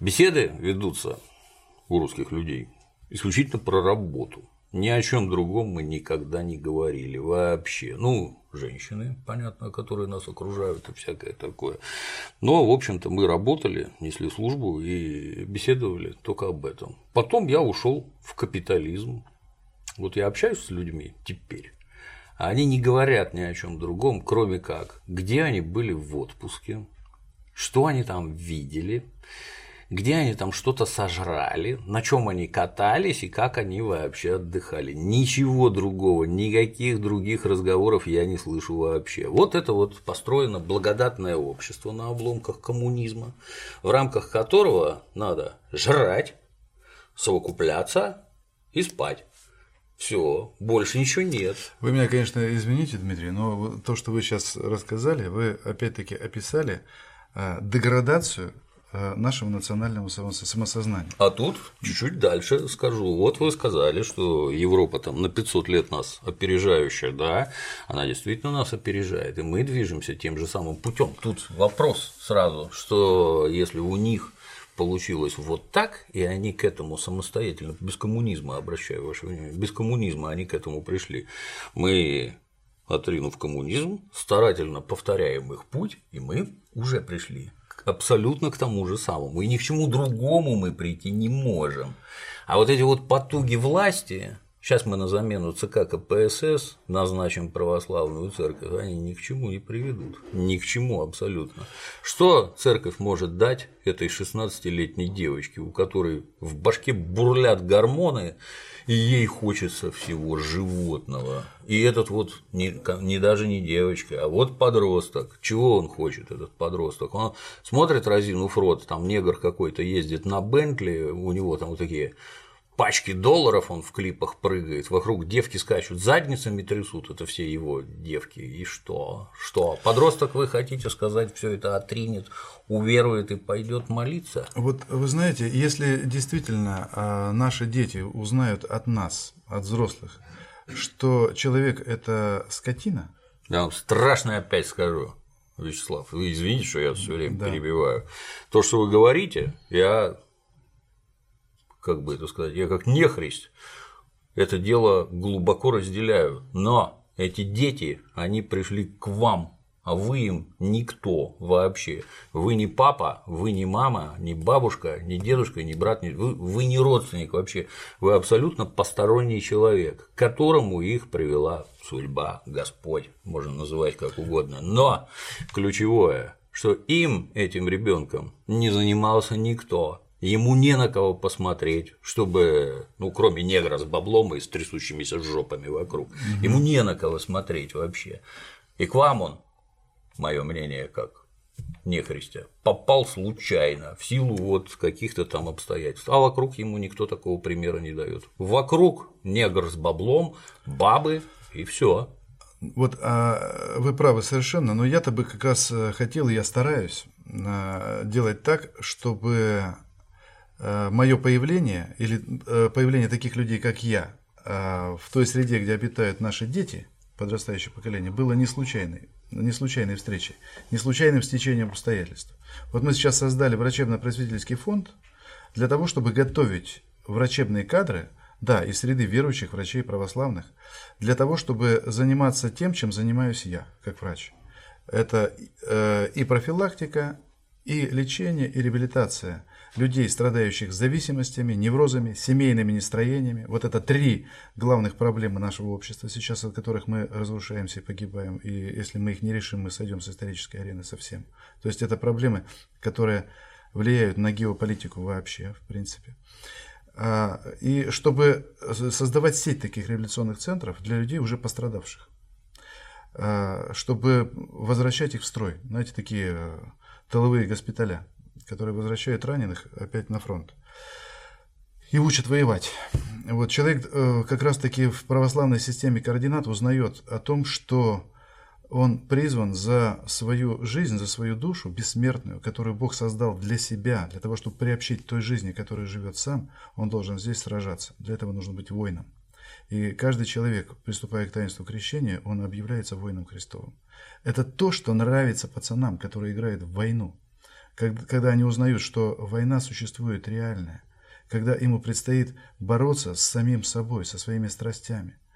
A: Беседы ведутся у русских людей исключительно про работу. Ни о чем другом мы никогда не говорили вообще. Ну, женщины, понятно, которые нас окружают и всякое такое. Но, в общем-то, мы работали, несли службу и беседовали только об этом. Потом я ушел в капитализм. Вот я общаюсь с людьми теперь. А они не говорят ни о чем другом, кроме как, где они были в отпуске, что они там видели, где они там что-то сожрали, на чем они катались и как они вообще отдыхали. Ничего другого, никаких других разговоров я не слышу вообще. Вот это вот построено благодатное общество на обломках коммунизма, в рамках которого надо жрать, совокупляться и спать. Все, больше ничего нет.
B: Вы меня, конечно, извините, Дмитрий, но то, что вы сейчас рассказали, вы опять-таки описали а, деградацию Э, нашего национального самосознания.
A: А тут чуть-чуть дальше скажу. Вот вы сказали, что Европа там на 500 лет нас опережающая, да, она действительно нас опережает, и мы движемся тем же самым путем. Тут вопрос сразу, что если у них получилось вот так, и они к этому самостоятельно, без коммунизма, обращаю ваше внимание, без коммунизма они к этому пришли. Мы отринув коммунизм, старательно повторяем их путь, и мы уже пришли абсолютно к тому же самому. И ни к чему другому мы прийти не можем. А вот эти вот потуги власти, сейчас мы на замену ЦК КПСС назначим православную церковь, они ни к чему не приведут. Ни к чему абсолютно. Что церковь может дать этой 16-летней девочке, у которой в башке бурлят гормоны, и ей хочется всего животного. И этот вот не, не даже не девочка, а вот подросток. Чего он хочет, этот подросток? Он смотрит разину рот, там негр какой-то ездит на Бентли, у него там вот такие пачки долларов он в клипах прыгает, вокруг девки скачут, задницами трясут, это все его девки. И что? Что? Подросток, вы хотите сказать, все это отринет, уверует и пойдет молиться?
B: Вот вы знаете, если действительно а, наши дети узнают от нас, от взрослых, что человек это скотина.
A: Я вам страшно опять скажу. Вячеслав, вы извините, что я все время да. перебиваю. То, что вы говорите, я как бы это сказать, я как нехрист это дело глубоко разделяю, но эти дети, они пришли к вам, а вы им никто вообще. Вы не папа, вы не мама, не бабушка, не дедушка, не брат, не... Вы, вы не родственник вообще. Вы абсолютно посторонний человек, к которому их привела судьба, Господь, можно называть как угодно. Но ключевое, что им, этим ребенком, не занимался никто, Ему не на кого посмотреть, чтобы, ну, кроме негра с баблом и с трясущимися жопами вокруг, угу. ему не на кого смотреть вообще. И к вам он, мое мнение, как нехристя, попал случайно, в силу вот каких-то там обстоятельств, а вокруг ему никто такого примера не дает. Вокруг негр с баблом, бабы и все.
B: Вот а вы правы совершенно, но я-то бы как раз э, хотел, я стараюсь э, делать так, чтобы мое появление или э, появление таких людей, как я, э, в той среде, где обитают наши дети, подрастающее поколение, было не случайной, не случайной встречей, не случайным стечением обстоятельств. Вот мы сейчас создали врачебно-просветительский фонд для того, чтобы готовить врачебные кадры, да, из среды верующих врачей православных, для того, чтобы заниматься тем, чем занимаюсь я, как врач. Это и профилактика, и лечение, и реабилитация людей, страдающих зависимостями, неврозами, семейными нестроениями. Вот это три главных проблемы нашего общества сейчас, от которых мы разрушаемся и погибаем. И если мы их не решим, мы сойдем с исторической арены совсем. То есть это проблемы, которые влияют на геополитику вообще, в принципе. А, и чтобы создавать сеть таких революционных центров для людей, уже пострадавших, а, чтобы возвращать их в строй, знаете, такие э, тыловые госпиталя, которые возвращают раненых опять на фронт. и учат воевать. Вот человек э, как раз-таки в православной системе координат узнает о том, что он призван за свою жизнь, за свою душу бессмертную, которую Бог создал для себя, для того, чтобы приобщить той жизни, которой живет сам, он должен здесь сражаться. Для этого нужно быть воином. И каждый человек, приступая к таинству крещения, он объявляется воином Христовым. Это то, что нравится пацанам, которые играют в войну. Когда они узнают, что война существует реальная, когда ему предстоит бороться с самим собой, со своими страстями –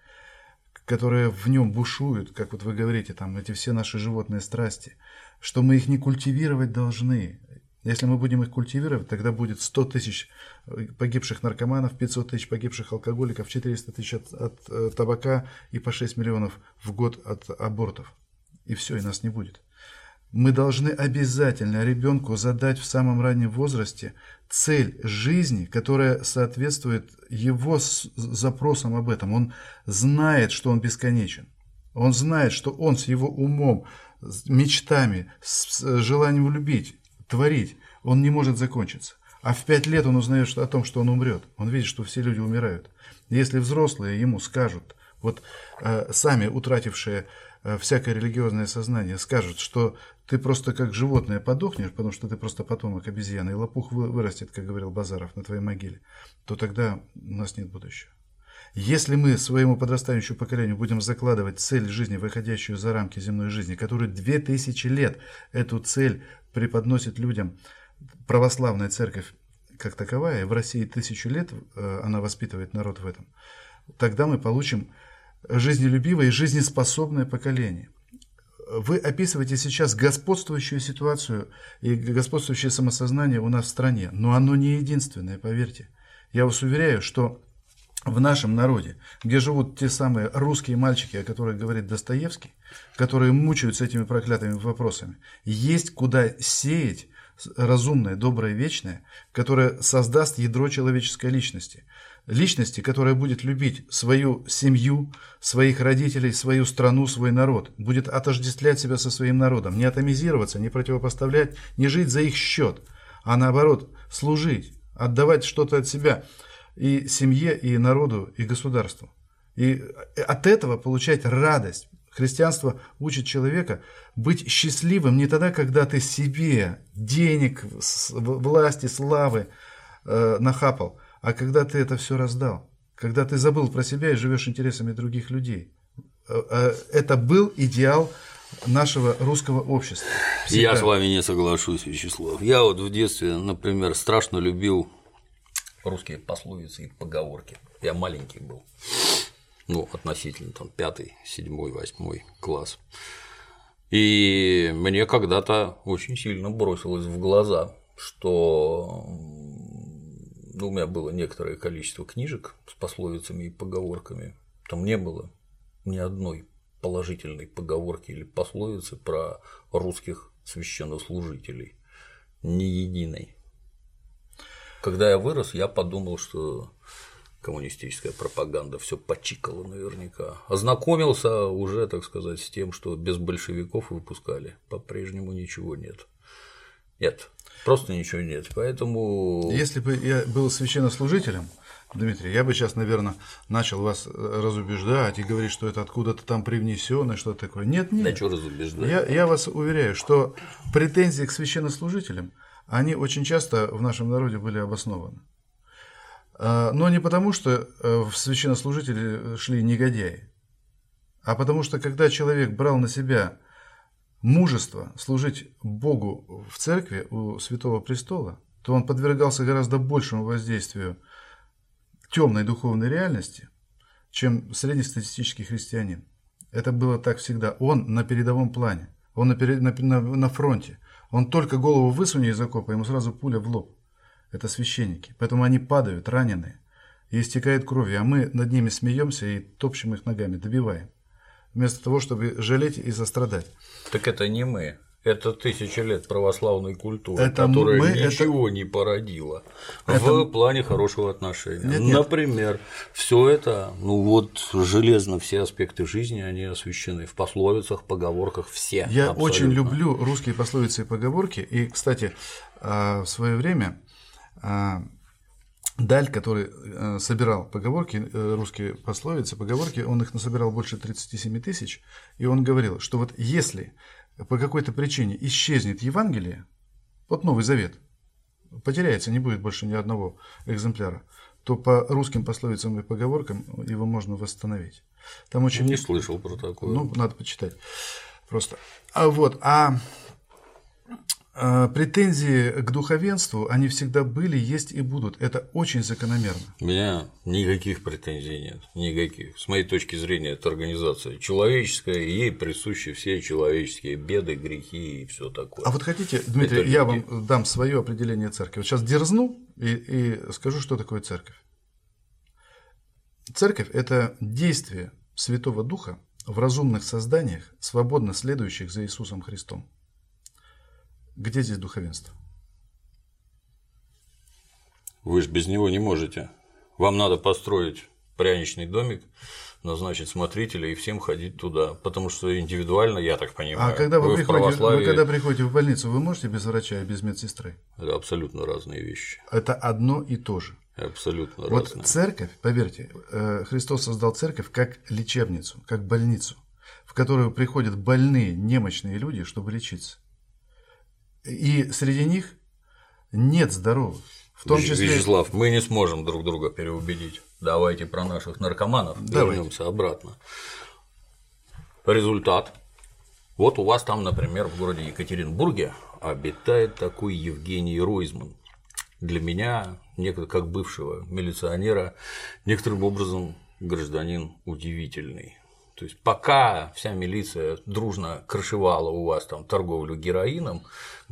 B: которые в нем бушуют, как вот вы говорите, там эти все наши животные страсти, что мы их не культивировать должны. Если мы будем их культивировать, тогда будет 100 тысяч погибших наркоманов, 500 тысяч погибших алкоголиков, 400 тысяч от, от, от э, табака и по 6 миллионов в год от абортов. И все, и нас не будет. Мы должны обязательно ребенку задать в самом раннем возрасте цель жизни, которая соответствует его запросам об этом. Он знает, что он бесконечен. Он знает, что он с его умом, с мечтами, с желанием любить, творить, он не может закончиться. А в пять лет он узнает о том, что он умрет. Он видит, что все люди умирают. Если взрослые ему скажут, вот э, сами утратившие Э, всякое религиозное сознание скажет, что ты просто как животное подохнешь, потому что ты просто потомок обезьяны, и лопух вырастет, как говорил Базаров, на твоей могиле, то тогда у нас нет будущего. Если мы своему подрастающему поколению будем закладывать цель жизни, выходящую за рамки земной жизни, которую две тысячи лет эту цель преподносит людям православная церковь как таковая, в России тысячу лет э, она воспитывает народ в этом, тогда мы получим жизнелюбивое и жизнеспособное поколение. Вы описываете сейчас господствующую ситуацию и господствующее самосознание у нас в стране, но оно не единственное, поверьте. Я вас уверяю, что в нашем народе, где живут те самые русские мальчики, о которых говорит Достоевский, которые мучаются этими проклятыми вопросами, есть куда сеять разумное, доброе, вечное, которое создаст ядро человеческой личности – личности, которая будет любить свою семью, своих родителей, свою страну, свой народ, будет отождествлять себя со своим народом, не атомизироваться, не противопоставлять, не жить за их счет, а наоборот служить, отдавать что-то от себя и семье, и народу, и государству. И от этого получать радость. Христианство учит человека быть счастливым не тогда, когда ты себе денег, власти, славы э, нахапал, а когда ты это все раздал, когда ты забыл про себя и живешь интересами других людей, э, э, это был идеал нашего русского общества.
A: Всегда. Я с вами не соглашусь, Вячеслав. Я вот в детстве, например, страшно любил русские пословицы и поговорки. Я маленький был, ну, относительно там пятый, седьмой, восьмой класс. И мне когда-то очень сильно бросилось в глаза, что у меня было некоторое количество книжек с пословицами и поговорками. Там не было ни одной положительной поговорки или пословицы про русских священнослужителей. Ни единой. Когда я вырос, я подумал, что коммунистическая пропаганда все почикала наверняка. Ознакомился уже, так сказать, с тем, что без большевиков выпускали. По-прежнему ничего нет. Нет, просто ничего нет. Поэтому.
B: Если бы я был священнослужителем, Дмитрий, я бы сейчас, наверное, начал вас разубеждать и говорить, что это откуда-то там привнесено, что такое. Нет, нет.
A: Да что разубеждать?
B: Я, я вас уверяю, что претензии к священнослужителям, они очень часто в нашем народе были обоснованы. А, но не потому, что э, в священнослужители шли негодяи, а потому что когда человек брал на себя мужество служить Богу в церкви у Святого Престола, то он подвергался гораздо большему воздействию темной духовной реальности, чем среднестатистический христианин. Это было так всегда. Он на передовом плане, он на, на, на, на фронте. Он только голову высунет из окопа, ему сразу пуля в лоб. Это священники. Поэтому они падают, раненые, и истекают кровью, а мы над ними смеемся и топчем их ногами, добиваем вместо того, чтобы жалеть и сострадать.
A: Так это не мы. Это тысячи лет православной культуры, это которая мы, ничего это... не породила это... в плане хорошего отношения. Нет, нет. Например, все это, ну вот железно все аспекты жизни, они освещены в пословицах, поговорках, все.
B: Я абсолютно. очень люблю русские пословицы и поговорки. И, кстати, а, в свое время а, Даль, который э, собирал поговорки, э, русские пословицы, поговорки, он их насобирал больше 37 тысяч, и он говорил, что вот если по какой-то причине исчезнет Евангелие, вот Новый Завет, потеряется, не будет больше ни одного экземпляра, то по русским пословицам и поговоркам его можно восстановить.
A: Там очень... Не слышал про такое.
B: Ну, надо почитать просто. А вот, а а, претензии к духовенству, они всегда были, есть и будут. Это очень закономерно.
A: У меня никаких претензий нет. Никаких. С моей точки зрения, это организация человеческая, и ей присущи все человеческие беды, грехи и все такое.
B: А вот хотите, Дмитрий, это я люди... вам дам свое определение церкви. Вот сейчас дерзну и, и скажу, что такое церковь. Церковь – это действие Святого Духа в разумных созданиях, свободно следующих за Иисусом Христом. Где здесь духовенство?
A: Вы же без него не можете. Вам надо построить пряничный домик, назначить смотрителя и всем ходить туда. Потому что индивидуально, я так понимаю.
B: А когда вы, вы, приходите, православии... вы когда приходите в больницу, вы можете без врача и без медсестры?
A: Это абсолютно разные вещи.
B: Это одно и то же.
A: Абсолютно
B: вот
A: разные.
B: церковь, поверьте, э, Христос создал церковь как лечебницу, как больницу, в которую приходят больные, немощные люди, чтобы лечиться. И среди них нет здоровых.
A: В том числе... Вячеслав, мы не сможем друг друга переубедить. Давайте про наших наркоманов вернемся обратно. Результат. Вот у вас там, например, в городе Екатеринбурге обитает такой Евгений Ройзман. Для меня, как бывшего милиционера, некоторым образом гражданин удивительный. То есть пока вся милиция дружно крышевала у вас там торговлю героином,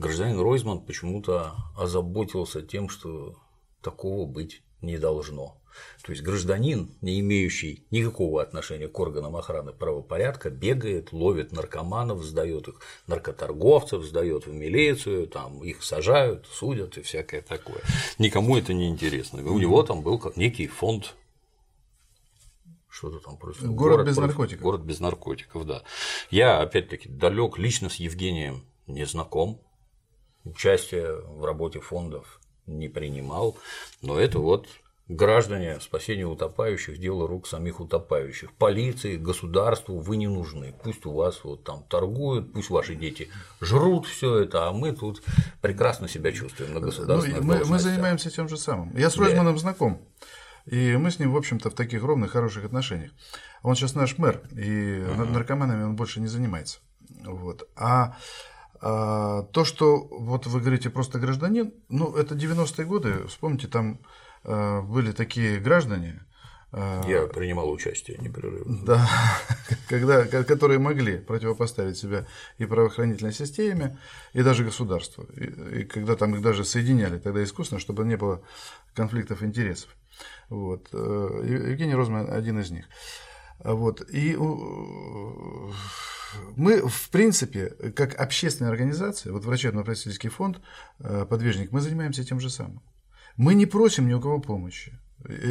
A: гражданин Ройзман почему-то озаботился тем, что такого быть не должно. То есть гражданин, не имеющий никакого отношения к органам охраны правопорядка, бегает, ловит наркоманов, сдает их наркоторговцев, сдает в милицию, там их сажают, судят и всякое такое. Никому это не интересно. У него там был некий фонд что-то там
B: происходит. Город, город без против... наркотиков.
A: Город без наркотиков, да. Я, опять-таки, далек лично с Евгением не знаком, участие в работе фондов не принимал, но это вот граждане, спасение утопающих, дело рук самих утопающих. Полиции, государству вы не нужны. Пусть у вас вот там торгуют, пусть ваши дети жрут все это, а мы тут прекрасно себя чувствуем на государственных
B: ну, мы, мы занимаемся тем же самым. Я с Ройзманом да. знаком. И мы с ним, в общем-то, в таких ровных, хороших отношениях. Он сейчас наш мэр, и uh-huh. наркоманами он больше не занимается. Вот. А, а то, что вот вы говорите просто гражданин, ну, это 90-е годы, вспомните, там а, были такие граждане,
A: а, я принимал участие непрерывно.
B: Да, когда, которые могли противопоставить себя и правоохранительной системе, и даже государству. И, и когда там их даже соединяли тогда искусственно, чтобы не было конфликтов интересов. Вот. Э, Евгений Розман один из них. Вот. И мы, в принципе, как общественная организация, вот врачебно-просветительский фонд э, «Подвижник», мы занимаемся тем же самым. Мы не просим ни у кого помощи.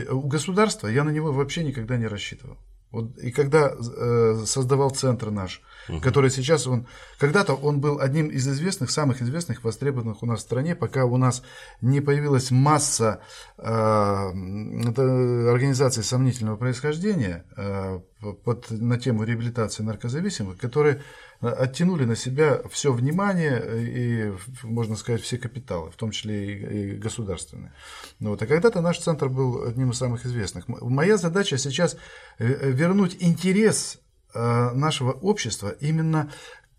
B: У государства я на него вообще никогда не рассчитывал. Вот, и когда э, создавал центр наш, угу. который сейчас он, когда-то он был одним из известных, самых известных, востребованных у нас в стране, пока у нас не появилась масса э, организаций сомнительного происхождения э, под, на тему реабилитации наркозависимых, которые оттянули на себя все внимание и, можно сказать, все капиталы, в том числе и, государственные. Ну, вот. А когда-то наш центр был одним из самых известных. Моя задача сейчас э, вернуть интерес э, нашего общества именно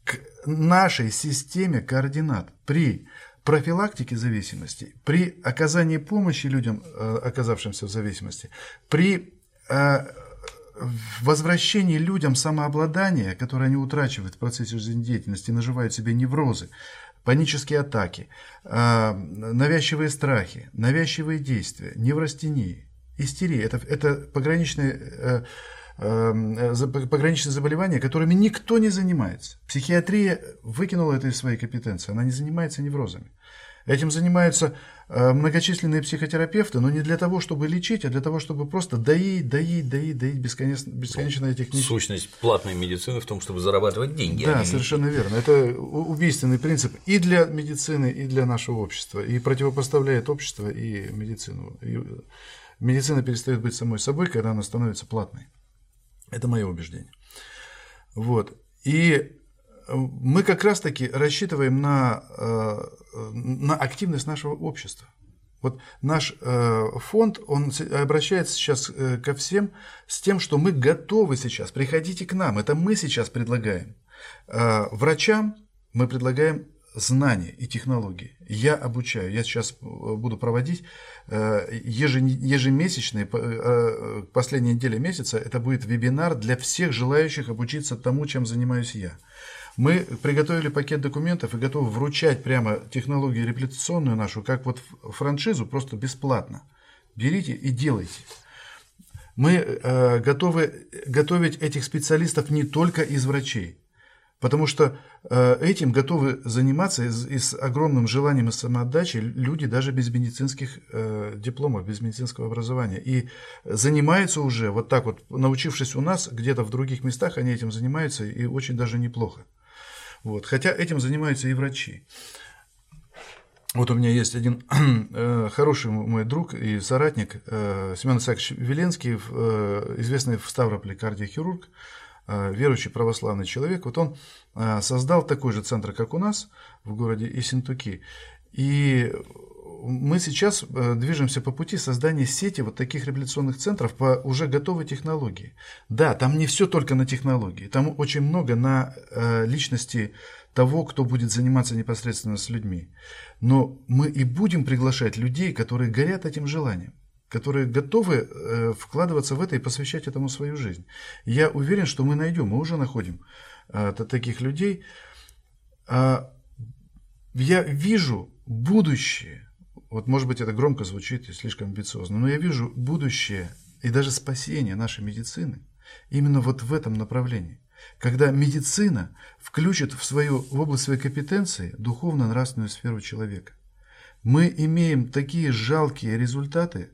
B: к нашей системе координат при профилактике зависимости, при оказании помощи людям, э, оказавшимся в зависимости, при возвращении людям самообладания, которое они утрачивают в процессе жизнедеятельности, наживают себе неврозы, панические атаки, навязчивые страхи, навязчивые действия, неврастении, истерия. Это, это пограничные, э, э, пограничные заболевания, которыми никто не занимается. Психиатрия выкинула это из своей компетенции, она не занимается неврозами. Этим занимаются э, многочисленные психотерапевты, но не для того, чтобы лечить, а для того, чтобы просто доить, доить, доить, доить бесконечно, бесконечно этих
A: нищих. Сущность платной медицины в том, чтобы зарабатывать деньги.
B: Да, совершенно верно. Это убийственный принцип и для медицины, и для нашего общества. И противопоставляет общество и медицину. И медицина перестает быть самой собой, когда она становится платной. Это мое убеждение. Вот. И мы как раз-таки рассчитываем на, э, на активность нашего общества. Вот наш э, фонд, он обращается сейчас э, ко всем с тем, что мы готовы сейчас, приходите к нам, это мы сейчас предлагаем. Врачам мы предлагаем знания и технологии. Я обучаю, я сейчас буду проводить ежемесячные, последние недели месяца, это будет вебинар для всех желающих обучиться тому, чем занимаюсь я. Мы приготовили пакет документов и готовы вручать прямо технологию реабилитационную нашу, как вот франшизу, просто бесплатно. Берите и делайте. Мы э, готовы готовить этих специалистов не только из врачей, потому что э, этим готовы заниматься и, с огромным желанием и самоотдачей люди даже без медицинских э, дипломов, без медицинского образования. И занимаются уже, вот так вот, научившись у нас, где-то в других местах они этим занимаются и очень даже неплохо. Вот. Хотя этим занимаются и врачи. Вот у меня есть один э, хороший мой друг и соратник Семен Исаакович Веленский, известный в Ставрополе кардиохирург, верующий православный человек. Вот он э, создал такой же центр, как у нас в городе Исентуки. И мы сейчас э, движемся по пути создания сети вот таких реабилитационных центров по уже готовой технологии. Да, там не все только на технологии, там очень много на э, личности того, кто будет заниматься непосредственно с людьми. Но мы и будем приглашать людей, которые горят этим желанием которые готовы э, вкладываться в это и посвящать этому свою жизнь. Я уверен, что мы найдем, мы уже находим таких людей. А, я вижу будущее вот может быть это громко звучит и слишком амбициозно, но я вижу будущее и даже спасение нашей медицины именно вот в этом направлении. Когда медицина включит в свою в область своей компетенции духовно-нравственную сферу человека. Мы имеем такие жалкие результаты,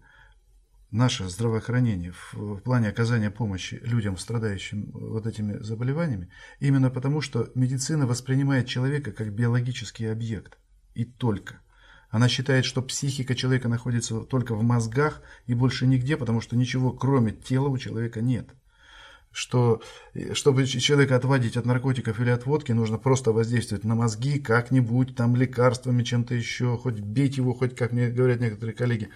B: наше здравоохранение в, плане оказания помощи людям, страдающим вот этими заболеваниями, именно потому, что медицина воспринимает человека как биологический объект. И только. Она считает, что психика человека находится только в мозгах и больше нигде, потому что ничего кроме тела у человека нет. Что, чтобы человека отводить от наркотиков или от водки, нужно просто воздействовать на мозги как-нибудь, там лекарствами, чем-то еще, хоть бить его, хоть, как мне говорят некоторые коллеги.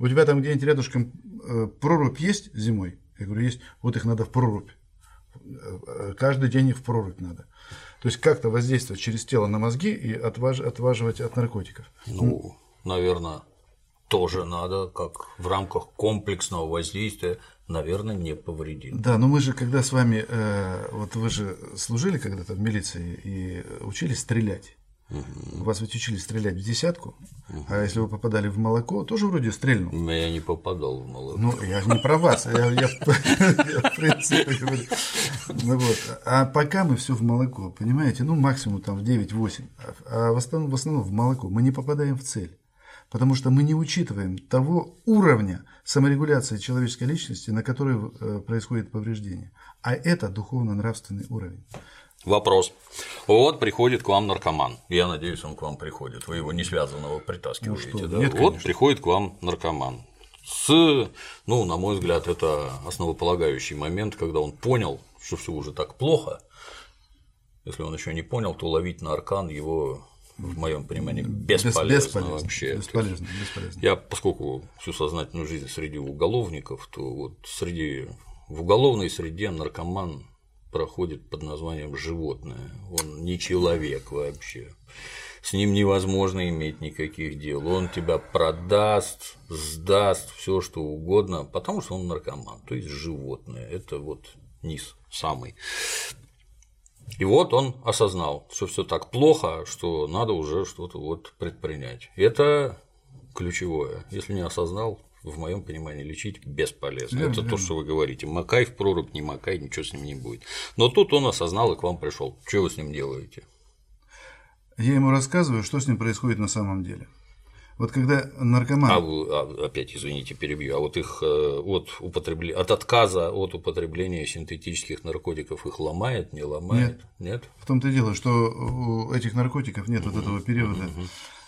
B: У тебя там где-нибудь рядышком э, прорубь есть зимой? Я говорю, есть. Вот их надо в прорубь. Э, каждый день их в прорубь надо. То есть как-то воздействовать через тело на мозги и отваж... отваживать от наркотиков.
A: Ну, наверное, тоже надо, как в рамках комплексного воздействия, наверное, не повредит.
B: Да, но мы же, когда с вами, э, вот вы же служили когда-то в милиции и учились стрелять. Угу. Вас ведь учили стрелять в десятку, угу. а если вы попадали в молоко, тоже вроде стрельнул.
A: Но я не попадал в молоко.
B: Ну, я не про вас, я, я, в принципе говорю. Ну, вот. А пока мы все в молоко, понимаете, ну максимум там в 9-8, а в основном, в основном в молоко, мы не попадаем в цель. Потому что мы не учитываем того уровня саморегуляции человеческой личности, на который э, происходит повреждение. А это духовно-нравственный уровень.
A: Вопрос. Вот приходит к вам наркоман. Я надеюсь, он к вам приходит. Вы его не связанного притаскиваете. Ну, что? да? Нет, вот приходит к вам наркоман. С, ну, на мой взгляд, это основополагающий момент, когда он понял, что все уже так плохо. Если он еще не понял, то ловить на аркан его в моем понимании бесполезно, бесполезно вообще.
B: Бесполезно, бесполезно.
A: Я, поскольку всю сознательную жизнь среди уголовников, то вот среди в уголовной среде наркоман проходит под названием животное. Он не человек вообще. С ним невозможно иметь никаких дел. Он тебя продаст, сдаст, все что угодно, потому что он наркоман, то есть животное. Это вот низ самый. И вот он осознал, что все так плохо, что надо уже что-то вот предпринять. Это ключевое. Если не осознал, в моем понимании, лечить бесполезно. Верно, это то, что вы говорите. Макай в прорубь, не макай, ничего с ним не будет. Но тут он осознал и к вам пришел. Что вы с ним делаете?
B: я ему рассказываю, что с ним происходит на самом деле. Вот когда наркоман…
A: А, а опять, извините, перебью, а вот их э, от, употребления, от отказа от употребления синтетических наркотиков их ломает, не ломает?
B: Нет.
A: Нет?
B: В том-то и дело, что у этих наркотиков нет вот этого периода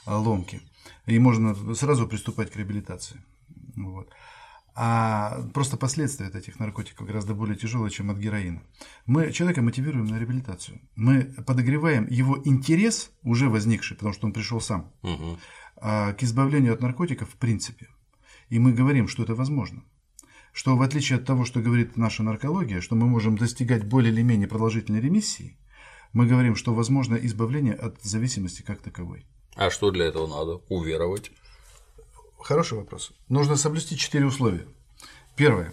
B: ломки, и можно сразу приступать к реабилитации. Вот. А просто последствия от этих наркотиков гораздо более тяжелые, чем от героина. Мы человека мотивируем на реабилитацию. Мы подогреваем его интерес, уже возникший, потому что он пришел сам,
A: Угу.
B: А, к избавлению от наркотиков в принципе. И мы говорим, что это возможно. Что в отличие от того, что говорит наша наркология, что мы можем достигать более или менее продолжительной ремиссии, мы говорим, что возможно избавление от зависимости как таковой.
A: А что для этого надо? Уверовать.
B: Хороший вопрос. Нужно соблюсти четыре условия. Первое.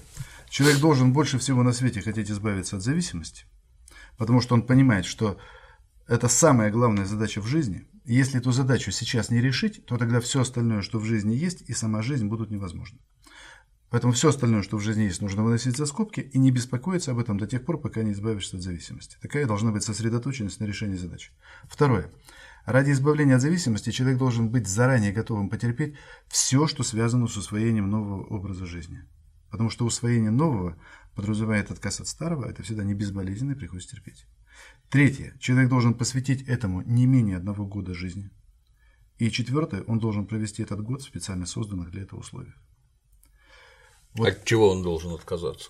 B: Человек должен больше всего на свете хотеть избавиться от зависимости, потому что он понимает, что это самая главная задача в жизни. Если эту задачу сейчас не решить, то тогда все остальное, что в жизни есть, и сама жизнь будут невозможны. Поэтому все остальное, что в жизни есть, нужно выносить за скобки и не беспокоиться об этом до тех пор, пока не избавишься от зависимости. Такая должна быть сосредоточенность на решении задач. Второе. Ради избавления от зависимости человек должен быть заранее готовым потерпеть все, что связано с усвоением нового образа жизни. Потому что усвоение нового подразумевает отказ от старого, это всегда не безболезненно и приходится терпеть. Третье. Человек должен посвятить этому не менее одного года жизни. И четвертое. Он должен провести этот год в специально созданных для этого условиях.
A: От чего он должен отказаться?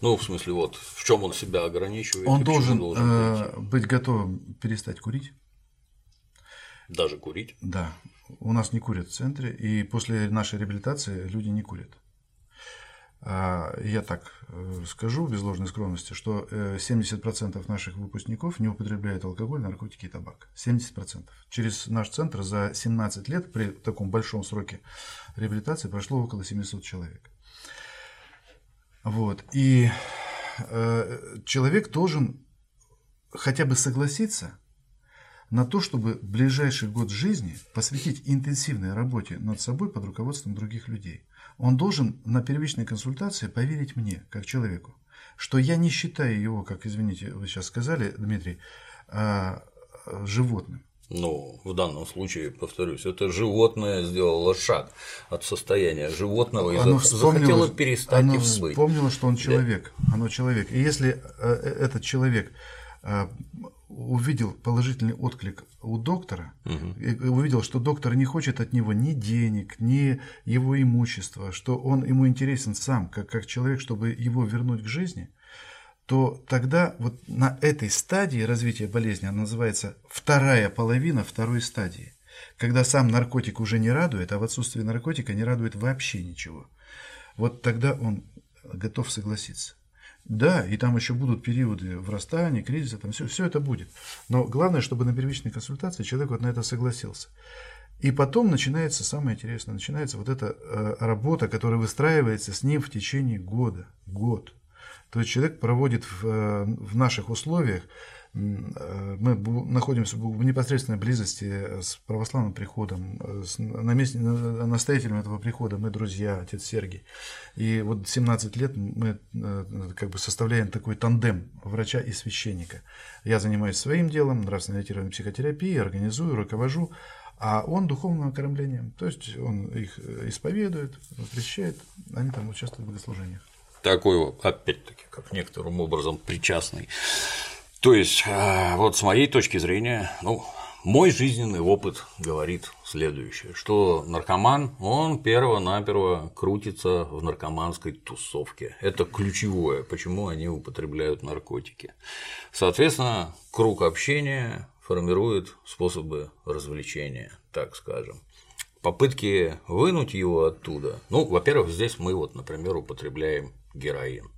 A: Ну, в смысле, вот в чем он себя ограничивает?
B: Он должен,
A: должен
B: э, быть готовым перестать курить.
A: Даже курить.
B: Да, у нас не курят в центре, и после нашей реабилитации люди не курят. А, Я так э, скажу без ложной скромности, что э, 70% наших выпускников не употребляют алкоголь, наркотики и табак. 70%. Через наш центр за 17 лет при таком большом сроке реабилитации прошло около 700 человек. Вот. И э, человек должен хотя бы согласиться на то, чтобы ближайший год жизни посвятить интенсивной работе над собой под руководством других людей. Он должен на первичной консультации поверить мне, как человеку, что я не считаю его, как, извините, вы сейчас сказали, Дмитрий, а, животным.
A: Ну, в данном случае, повторюсь, это животное сделало шаг от состояния животного и
B: Оно
A: за- захотело перестать
B: оно
A: им быть.
B: вспомнило, что он человек. Оно человек. И если э, этот человек э, увидел положительный отклик у доктора, и увидел, что доктор не хочет от него ни денег, ни его имущества, что он ему интересен сам, как, как человек, чтобы его вернуть к жизни, то тогда вот на этой стадии развития болезни, она называется вторая половина второй стадии, когда сам наркотик уже не радует, а в отсутствии наркотика не радует вообще ничего. Вот тогда он готов согласиться. Да, и там еще будут периоды врастания, кризиса, там все, все это будет. Но главное, чтобы на первичной консультации человек вот на это согласился. И потом начинается самое интересное, начинается вот эта э, работа, которая выстраивается с ним в течение года, год. То есть человек проводит в, э, в наших условиях, мы бу- находимся в непосредственной близости с православным приходом, э, с настоятелем этого прихода мы друзья, отец Сергий. И вот 17 лет мы э, как бы составляем такой тандем врача и священника. Я занимаюсь своим делом, нравственной ориентированной психотерапией, организую, руковожу, а он духовным окормлением. То есть он их э, исповедует, причащает, они там участвуют в богослужениях.
A: такой, опять-таки, как некоторым образом причастный. То есть, а, вот с моей точки зрения, ну, мой жизненный опыт говорит следующее, что наркоман, он перво-наперво крутится в наркоманской тусовке. Это ключевое, почему они употребляют наркотики. Соответственно, круг общения формирует способы развлечения, так скажем попытки вынуть его оттуда. Ну, во-первых, здесь мы вот, например, употребляем героин.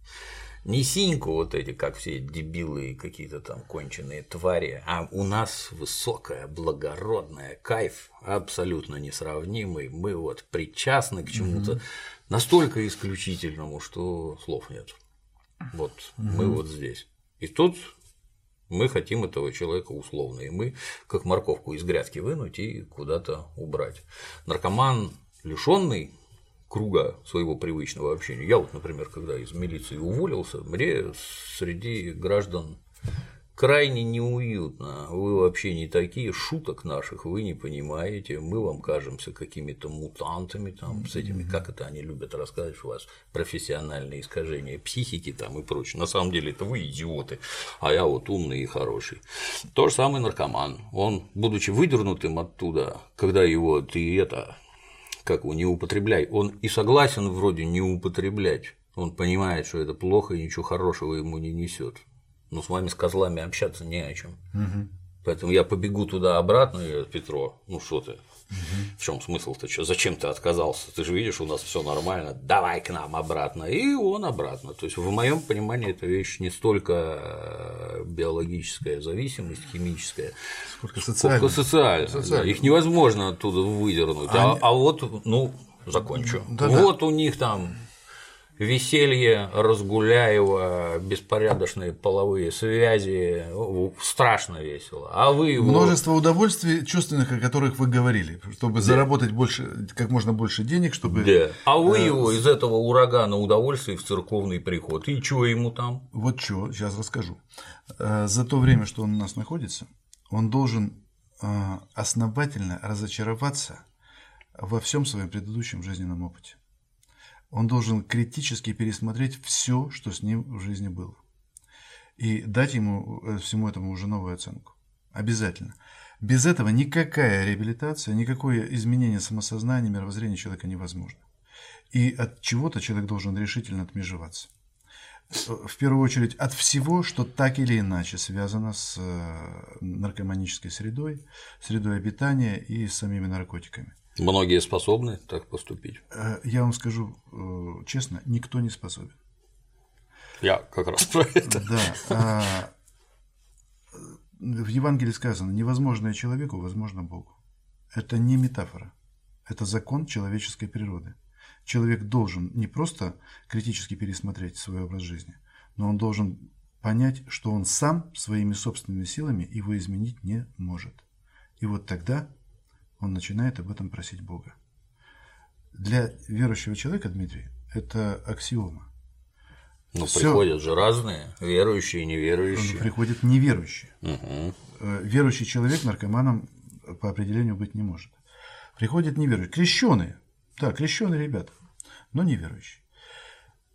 A: Не синьку вот эти, как все дебилы и какие-то там конченые твари, а у нас высокая, благородная, кайф абсолютно несравнимый. Мы вот причастны к чему-то настолько исключительному, что слов нет. Вот мы вот здесь. И тут мы хотим этого человека условно, и мы как морковку из грядки вынуть и куда-то убрать. Наркоман, лишенный круга своего привычного общения. Я вот, например, когда из милиции уволился, мне среди граждан крайне неуютно. Вы вообще не такие, шуток наших вы не понимаете, мы вам кажемся какими-то мутантами, там, с этими, как это они любят рассказывать, у вас профессиональные искажения психики там и прочее. На самом деле это вы идиоты, а я вот умный и хороший. То же самое наркоман. Он, будучи выдернутым оттуда, когда его ты это как его, не употребляй. Он и согласен вроде не употреблять. Он понимает, что это плохо и ничего хорошего ему не несет. Но с вами с козлами общаться не о чем. Угу. Поэтому я побегу туда обратно, и Петро, ну что ты, угу. в чем смысл-то? Что, зачем ты отказался? Ты же видишь, у нас все нормально, давай к нам обратно. И он обратно. То есть, в моем понимании, эта вещь не столько э, биологическая зависимость, химическая,
B: сколько социальная.
A: Сколько социальная. социальная. Да. Их невозможно оттуда выдернуть. А. А, а вот, ну, закончу. Да, вот у них там веселье Разгуляева, беспорядочные половые связи, страшно весело. А вы его...
B: Множество удовольствий чувственных, о которых вы говорили, чтобы да. заработать больше, как можно больше денег, чтобы…
A: Да. А вы э, его из этого урагана удовольствий в церковный приход. И что ему там?
B: Вот что, сейчас расскажу. Э, за то время, что он у нас находится, он должен э, основательно разочароваться во всем своем предыдущем жизненном опыте он должен критически пересмотреть все, что с ним в жизни было. И дать ему э, всему этому уже новую оценку. Обязательно. Без этого никакая реабилитация, никакое изменение самосознания, мировоззрения человека невозможно. И от чего-то человек должен решительно отмежеваться. В первую очередь от всего, что так или иначе связано с э, наркоманической средой, средой обитания и самими наркотиками.
A: Многие способны так поступить?
B: Э, я вам скажу э, честно, никто не способен.
A: Я как раз про это.
B: Да. А, в Евангелии сказано, невозможное человеку, возможно Богу. Это не метафора, это закон человеческой природы. Человек должен не просто критически пересмотреть свой образ жизни, но он должен понять, что он сам своими собственными силами его изменить не может. И вот тогда он начинает об этом просить Бога. Для верующего человека, Дмитрий, это аксиома.
A: Ну, Всё. приходят же разные, верующие и неверующие.
B: Приходят неверующие. Угу. Верующий человек наркоманом по определению быть не может. Приходят неверующие. Крещеные. Да, крещеные ребята, но неверующие.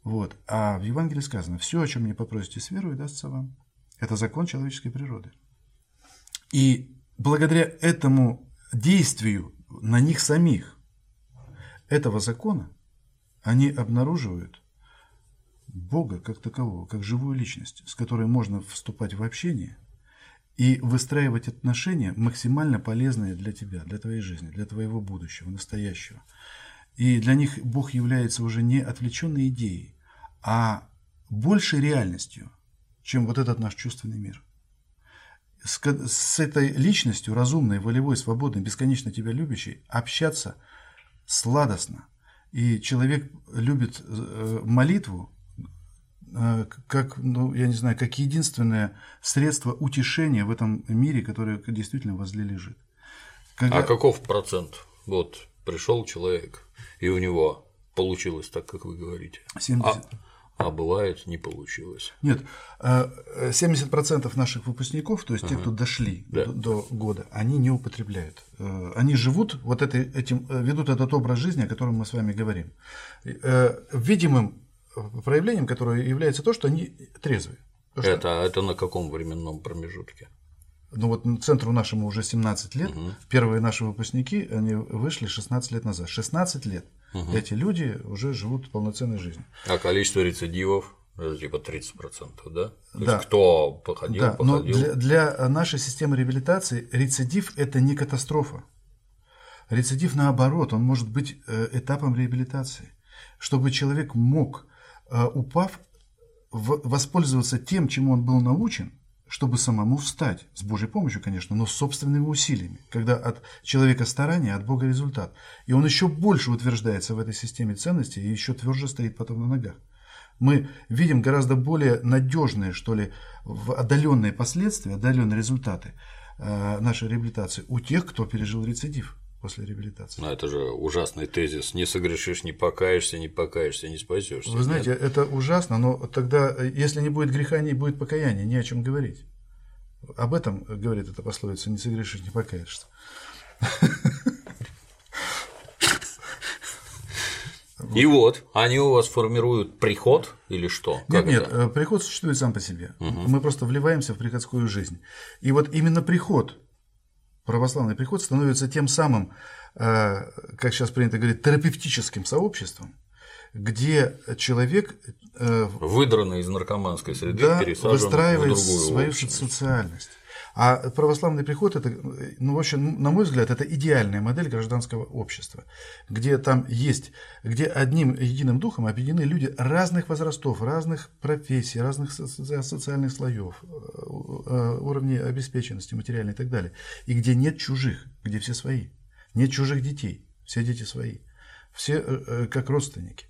B: Вот. А в Евангелии сказано, все, о чем не попросите с верой, дастся вам. Это закон человеческой природы. И благодаря этому действию на них самих этого закона они обнаруживают Бога как такового, как живую личность, с которой можно вступать в общение и выстраивать отношения максимально полезные для тебя, для твоей жизни, для твоего будущего, настоящего. И для них Бог является уже не отвлеченной идеей, а большей реальностью, чем вот этот наш чувственный мир с, с этой личностью, разумной, волевой, свободной, бесконечно тебя любящей, общаться сладостно. И человек любит э, молитву э, как, ну, я не знаю, как единственное средство утешения в этом мире, которое действительно возле лежит.
A: Когда... А каков процент? Вот пришел человек, и у него получилось так, как вы говорите.
B: 70. А
A: а бывает не получилось.
B: Нет, 70% э, наших выпускников, то есть ага. те, кто дошли да. до, до года, они не употребляют. Э, они живут вот это, этим, э, ведут этот образ жизни, о котором мы с вами говорим. Видимым проявлением, которое является то, что они трезвые.
A: это, что... это на каком временном промежутке?
B: Ну вот центру нашему уже 17 лет, угу. первые наши выпускники, они вышли 16 лет назад. 16 лет угу. эти люди уже живут полноценной жизнью.
A: А количество рецидивов? Это типа 30%, да? То
B: да.
A: есть кто походил, да, походил.
B: Но для, для нашей системы реабилитации рецидив – это не катастрофа. Рецидив, наоборот, он может быть э, этапом реабилитации. Чтобы человек мог, э, упав, воспользоваться тем, чему он был научен – чтобы самому встать, с Божьей помощью, конечно, но с собственными усилиями, когда от человека старания, от Бога результат. И он еще больше утверждается в этой системе ценностей и еще тверже стоит потом на ногах. Мы видим гораздо более надежные, что ли, отдаленные последствия, отдаленные результаты э, нашей реабилитации у тех, кто пережил рецидив после реабилитации.
A: Но это же ужасный тезис. Не согрешишь, не покаешься, не покаешься, не спасешься.
B: Вы знаете, Нет? это ужасно, но тогда, если не будет греха, не будет покаяния, не о чем говорить. Об этом говорит эта пословица «не согрешишь, не покаешься».
A: И вот, они у вас формируют приход или что?
B: Как нет, это? нет, приход существует сам по себе. Угу. Мы просто вливаемся в приходскую жизнь. И вот именно приход, православный приход, становится тем самым, э, как сейчас принято говорить, терапевтическим сообществом, где человек
A: э, выдранный из наркоманской среды
B: да, выстраивает свою общность. социальность. А православный приход это, ну, в общем, на мой взгляд, это идеальная модель гражданского общества, где там есть, где одним единым духом объединены люди разных возрастов, разных профессий, разных социальных слоев, э, уровней обеспеченности материальной и так далее, и где нет чужих, где все свои, нет чужих детей, все дети свои, все э, э, как родственники.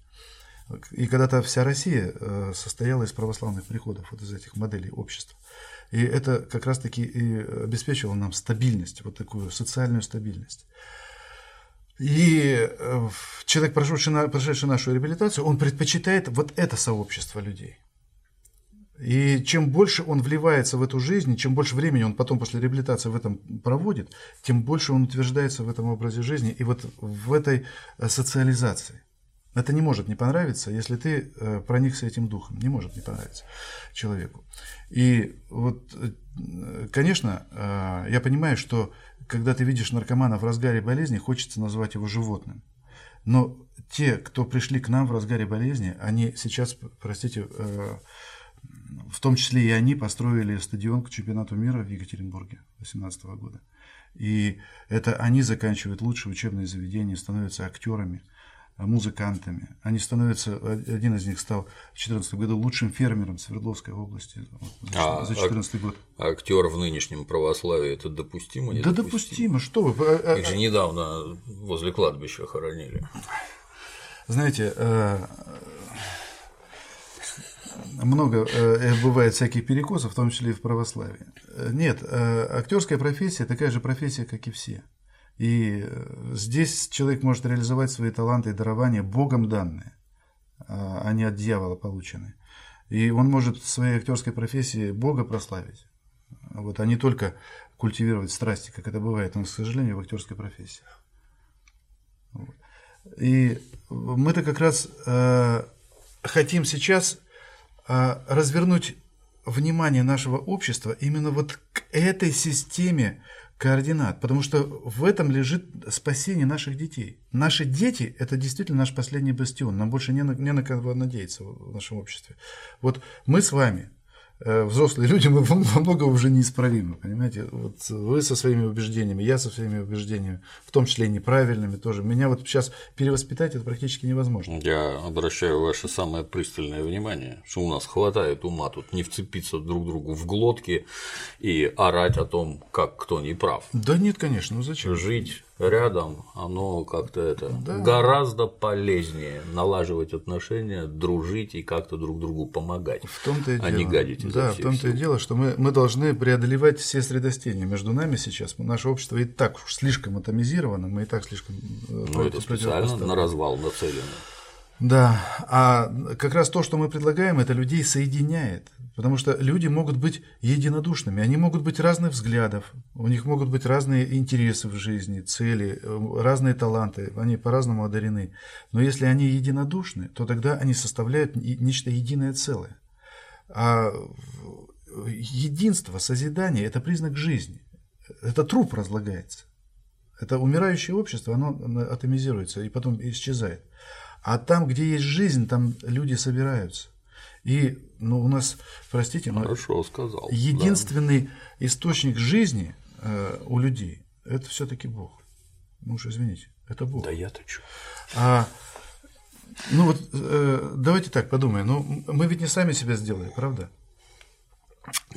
B: И когда-то вся Россия состояла из православных приходов, вот из этих моделей общества. И это как раз-таки и обеспечивало нам стабильность, вот такую социальную стабильность. И э, человек, прошедший, прошедший нашу реабилитацию, он предпочитает вот это сообщество людей. И чем больше он вливается в эту жизнь, чем больше времени он потом после реабилитации в этом проводит, тем больше он утверждается в этом образе жизни и вот в этой э, социализации. Это не может не понравиться, если ты э, проникся этим духом. Не может не понравиться человеку. И вот, э, конечно, э, я понимаю, что когда ты видишь наркомана в разгаре болезни, хочется назвать его животным. Но те, кто пришли к нам в разгаре болезни, они сейчас, простите, в том числе и они построили стадион к чемпионату мира в Екатеринбурге 2018 года. И это они заканчивают лучшие учебные заведения, становятся актерами – музыкантами. Они становятся, один из них стал в 2014 году лучшим фермером Свердловской области
A: за 2014 а, год. Актер в нынешнем православии это допустимо?
B: Да допустимо, что вы.
A: А, а, Их же недавно возле кладбища хоронили.
B: Знаете, э, много э, бывает всяких перекосов, в том числе и в православии. Нет, э, актерская профессия такая же профессия, как и все. И э, здесь человек может реализовать свои таланты и дарования Богом данные, а не от дьявола полученные. И он может в своей актерской профессии Бога прославить, вот, а не только культивировать страсти, как это бывает, но, к сожалению, в актерской профессии. И мы-то как раз э, хотим сейчас э, развернуть внимание нашего общества именно вот к этой системе координат, потому что в этом лежит спасение наших детей. Наши дети – это действительно наш последний бастион, нам больше не на, не на кого надеяться в нашем обществе. Вот мы с вами – взрослые люди, мы во многом уже неисправимы, понимаете? Вот вы со своими убеждениями, я со своими убеждениями, в том числе и неправильными тоже. Меня вот сейчас перевоспитать это практически невозможно.
A: Я обращаю ваше самое пристальное внимание, что у нас хватает ума тут не вцепиться друг другу в глотки и орать о том, как кто не прав.
B: Да нет, конечно, ну зачем?
A: Жить рядом, оно как-то это да. гораздо полезнее налаживать отношения, дружить и как-то друг другу помогать,
B: в том-то и
A: а
B: дело.
A: не гадить.
B: Да, в том-то и дело, что мы, мы должны преодолевать все средостения между нами сейчас. Наше общество и так уж слишком атомизировано, мы и так слишком.
A: Э, ну, это специально на развал нацелено.
B: Да, а как раз то, что мы предлагаем, это людей соединяет. Потому что люди могут быть единодушными, они могут быть разных взглядов, у них могут быть разные интересы в жизни, цели, э, разные таланты, они по-разному одарены. Но если они единодушны, то тогда они составляют нечто единое целое. А единство, созидание – это признак жизни. Это труп разлагается. Это умирающее общество, оно атомизируется и потом исчезает. А там, где есть жизнь, там люди собираются. И ну, у нас, простите, но
A: Хорошо сказал.
B: единственный да. источник жизни э, у людей – это все-таки Бог. Ну уж извините, это Бог.
A: Да я-то что?
B: А, ну вот э, давайте так подумаем. Ну, мы ведь не сами себя сделали, правда?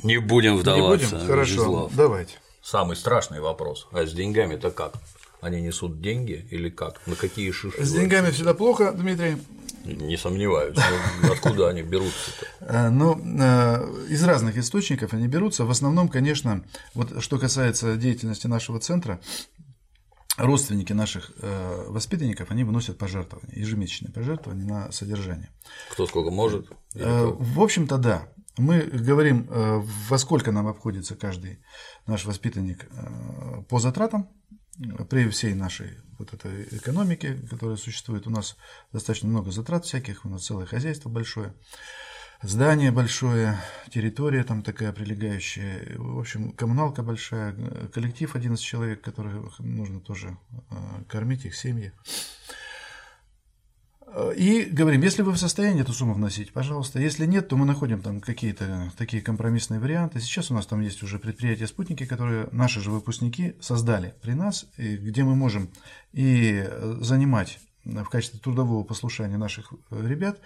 A: Не будем вдаваться.
B: Не будем? Хорошо, Вячеслав. давайте.
A: Самый страшный вопрос. А с деньгами-то как? Они несут деньги или как? На какие шиши?
B: С деньгами всегда плохо, Дмитрий.
A: Не сомневаюсь. Но откуда они берутся-то?
B: Э, ну, э, из разных источников они берутся. В основном, конечно, вот что касается деятельности нашего центра, родственники наших э, воспитанников, они выносят пожертвования, ежемесячные пожертвования на содержание.
A: Кто сколько может?
B: В общем-то, да. Мы говорим, во сколько нам обходится каждый наш воспитанник по затратам при всей нашей вот этой экономике, которая существует. У нас достаточно много затрат всяких, у нас целое хозяйство большое, здание большое, территория там такая прилегающая, в общем, коммуналка большая, коллектив 11 человек, которых нужно тоже э, кормить, их семьи. И говорим, если вы в состоянии эту сумму вносить, пожалуйста. Если нет, то мы находим там какие-то такие компромиссные варианты. Сейчас у нас там есть уже предприятия-спутники, которые наши же выпускники создали при нас, где мы можем и занимать в качестве трудового послушания наших ребят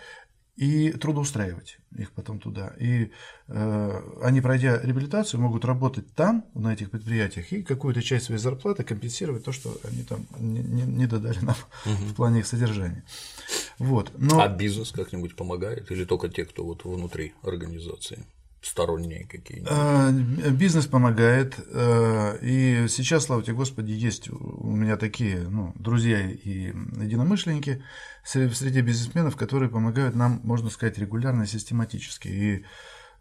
B: и трудоустраивать их потом туда. И э, они, пройдя реабилитацию, могут работать там, на этих предприятиях, и какую-то часть своей зарплаты компенсировать то, что они там не, не, не додали нам угу. в плане их содержания. Вот.
A: Но... А бизнес как-нибудь помогает или только те, кто вот внутри организации? Сторонние какие-нибудь?
B: А, бизнес помогает. А, и сейчас, слава тебе Господи, есть у меня такие ну, друзья и единомышленники среди бизнесменов, которые помогают нам, можно сказать, регулярно, систематически. И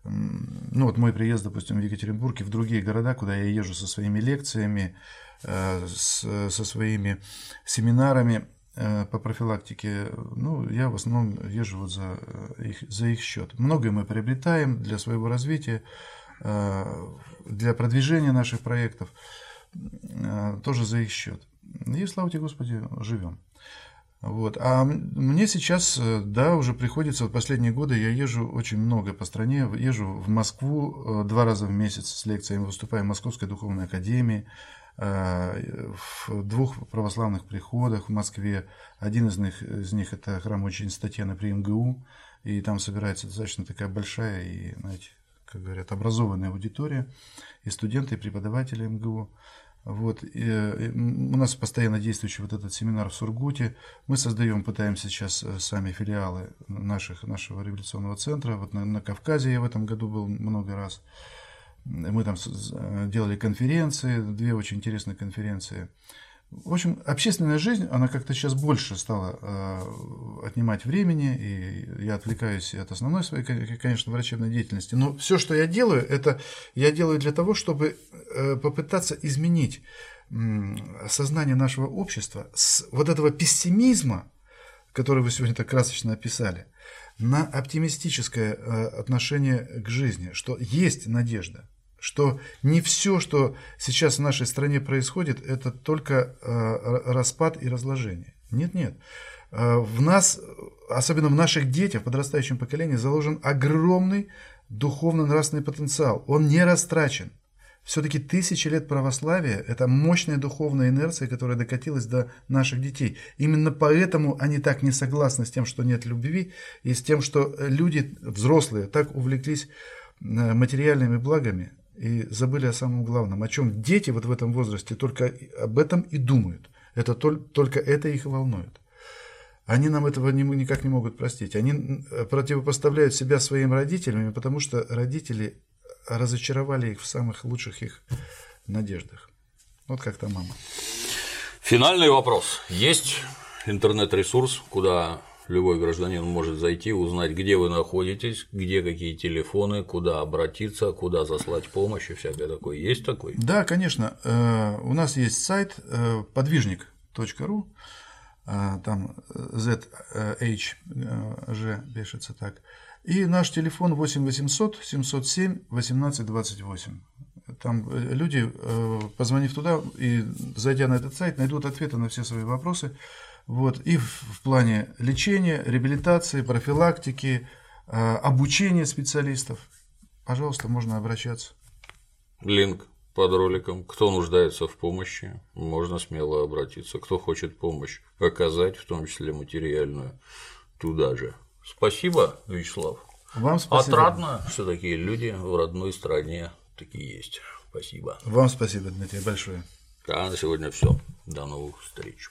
B: ну вот мой приезд, допустим, в Екатеринбург и в другие города, куда я езжу со своими лекциями, а, со своими семинарами, Э, по профилактике, ну, я в основном езжу вот за э, их, за их счет. Многое мы приобретаем для своего развития, э, для продвижения наших проектов, тоже за их счет. И слава тебе, Господи, живем. Вот. А мне сейчас, да, уже приходится, в последние годы я езжу очень много по стране, езжу в Москву два раза в месяц с лекциями, выступаю в Московской духовной академии, Э, в двух православных приходах в Москве. Один из них, из них это храм очень Татьяны при МГУ, и там собирается достаточно такая большая и, знаете, как говорят, образованная аудитория, и студенты, и преподаватели МГУ. Вот. И у нас постоянно действующий вот этот семинар в Сургуте. Мы создаем, пытаемся сейчас э, сами филиалы наших, нашего революционного центра. Вот на, на Кавказе я в этом году был много раз. Мы там делали конференции, две очень интересные конференции. В общем, общественная жизнь, она как-то сейчас больше стала э, отнимать времени, и я отвлекаюсь от основной своей, конечно, врачебной деятельности. Но все, что я делаю, это я делаю для того, чтобы э, попытаться изменить сознание нашего общества с вот этого пессимизма, который вы сегодня так красочно описали, на оптимистическое э, отношение к жизни, что есть надежда, что не все, что сейчас в нашей стране происходит, это только э, распад и разложение. Нет, нет. Э, в нас, особенно в наших детях, в подрастающем поколении, заложен огромный духовно-нравственный потенциал. Он не растрачен. Все-таки тысячи лет православия – это мощная духовная инерция, которая докатилась до наших детей. Именно поэтому они так не согласны с тем, что нет любви, и с тем, что люди, взрослые, так увлеклись э, материальными благами и забыли о самом главном, о чем дети вот в этом возрасте только об этом и думают. Это только это их волнует. Они нам этого никак не могут простить. Они э, противопоставляют себя своим родителям, потому что родители разочаровали их в самых лучших их надеждах. Вот как-то мама.
A: Финальный вопрос. Есть интернет-ресурс, куда любой гражданин может зайти, узнать, где вы находитесь, где какие телефоны, куда обратиться, куда заслать помощь и всякое такое. Есть такой?
B: Да, конечно. Э, у нас есть сайт э, подвижник.ру, э, там ZHG пишется так. И наш телефон 8 800 707 18 28. Там э, люди, э, позвонив туда и зайдя на этот сайт, найдут ответы на все свои вопросы. Вот, и в плане лечения, реабилитации, профилактики, э, обучения специалистов. Пожалуйста, можно обращаться.
A: Линк под роликом. Кто нуждается в помощи, можно смело обратиться. Кто хочет помощь оказать, в том числе материальную, туда же. Спасибо, Вячеслав.
B: Вам спасибо.
A: Отрадно, что такие люди в родной стране такие есть. Спасибо.
B: Вам спасибо, Дмитрий, большое.
A: А на сегодня все. До новых встреч.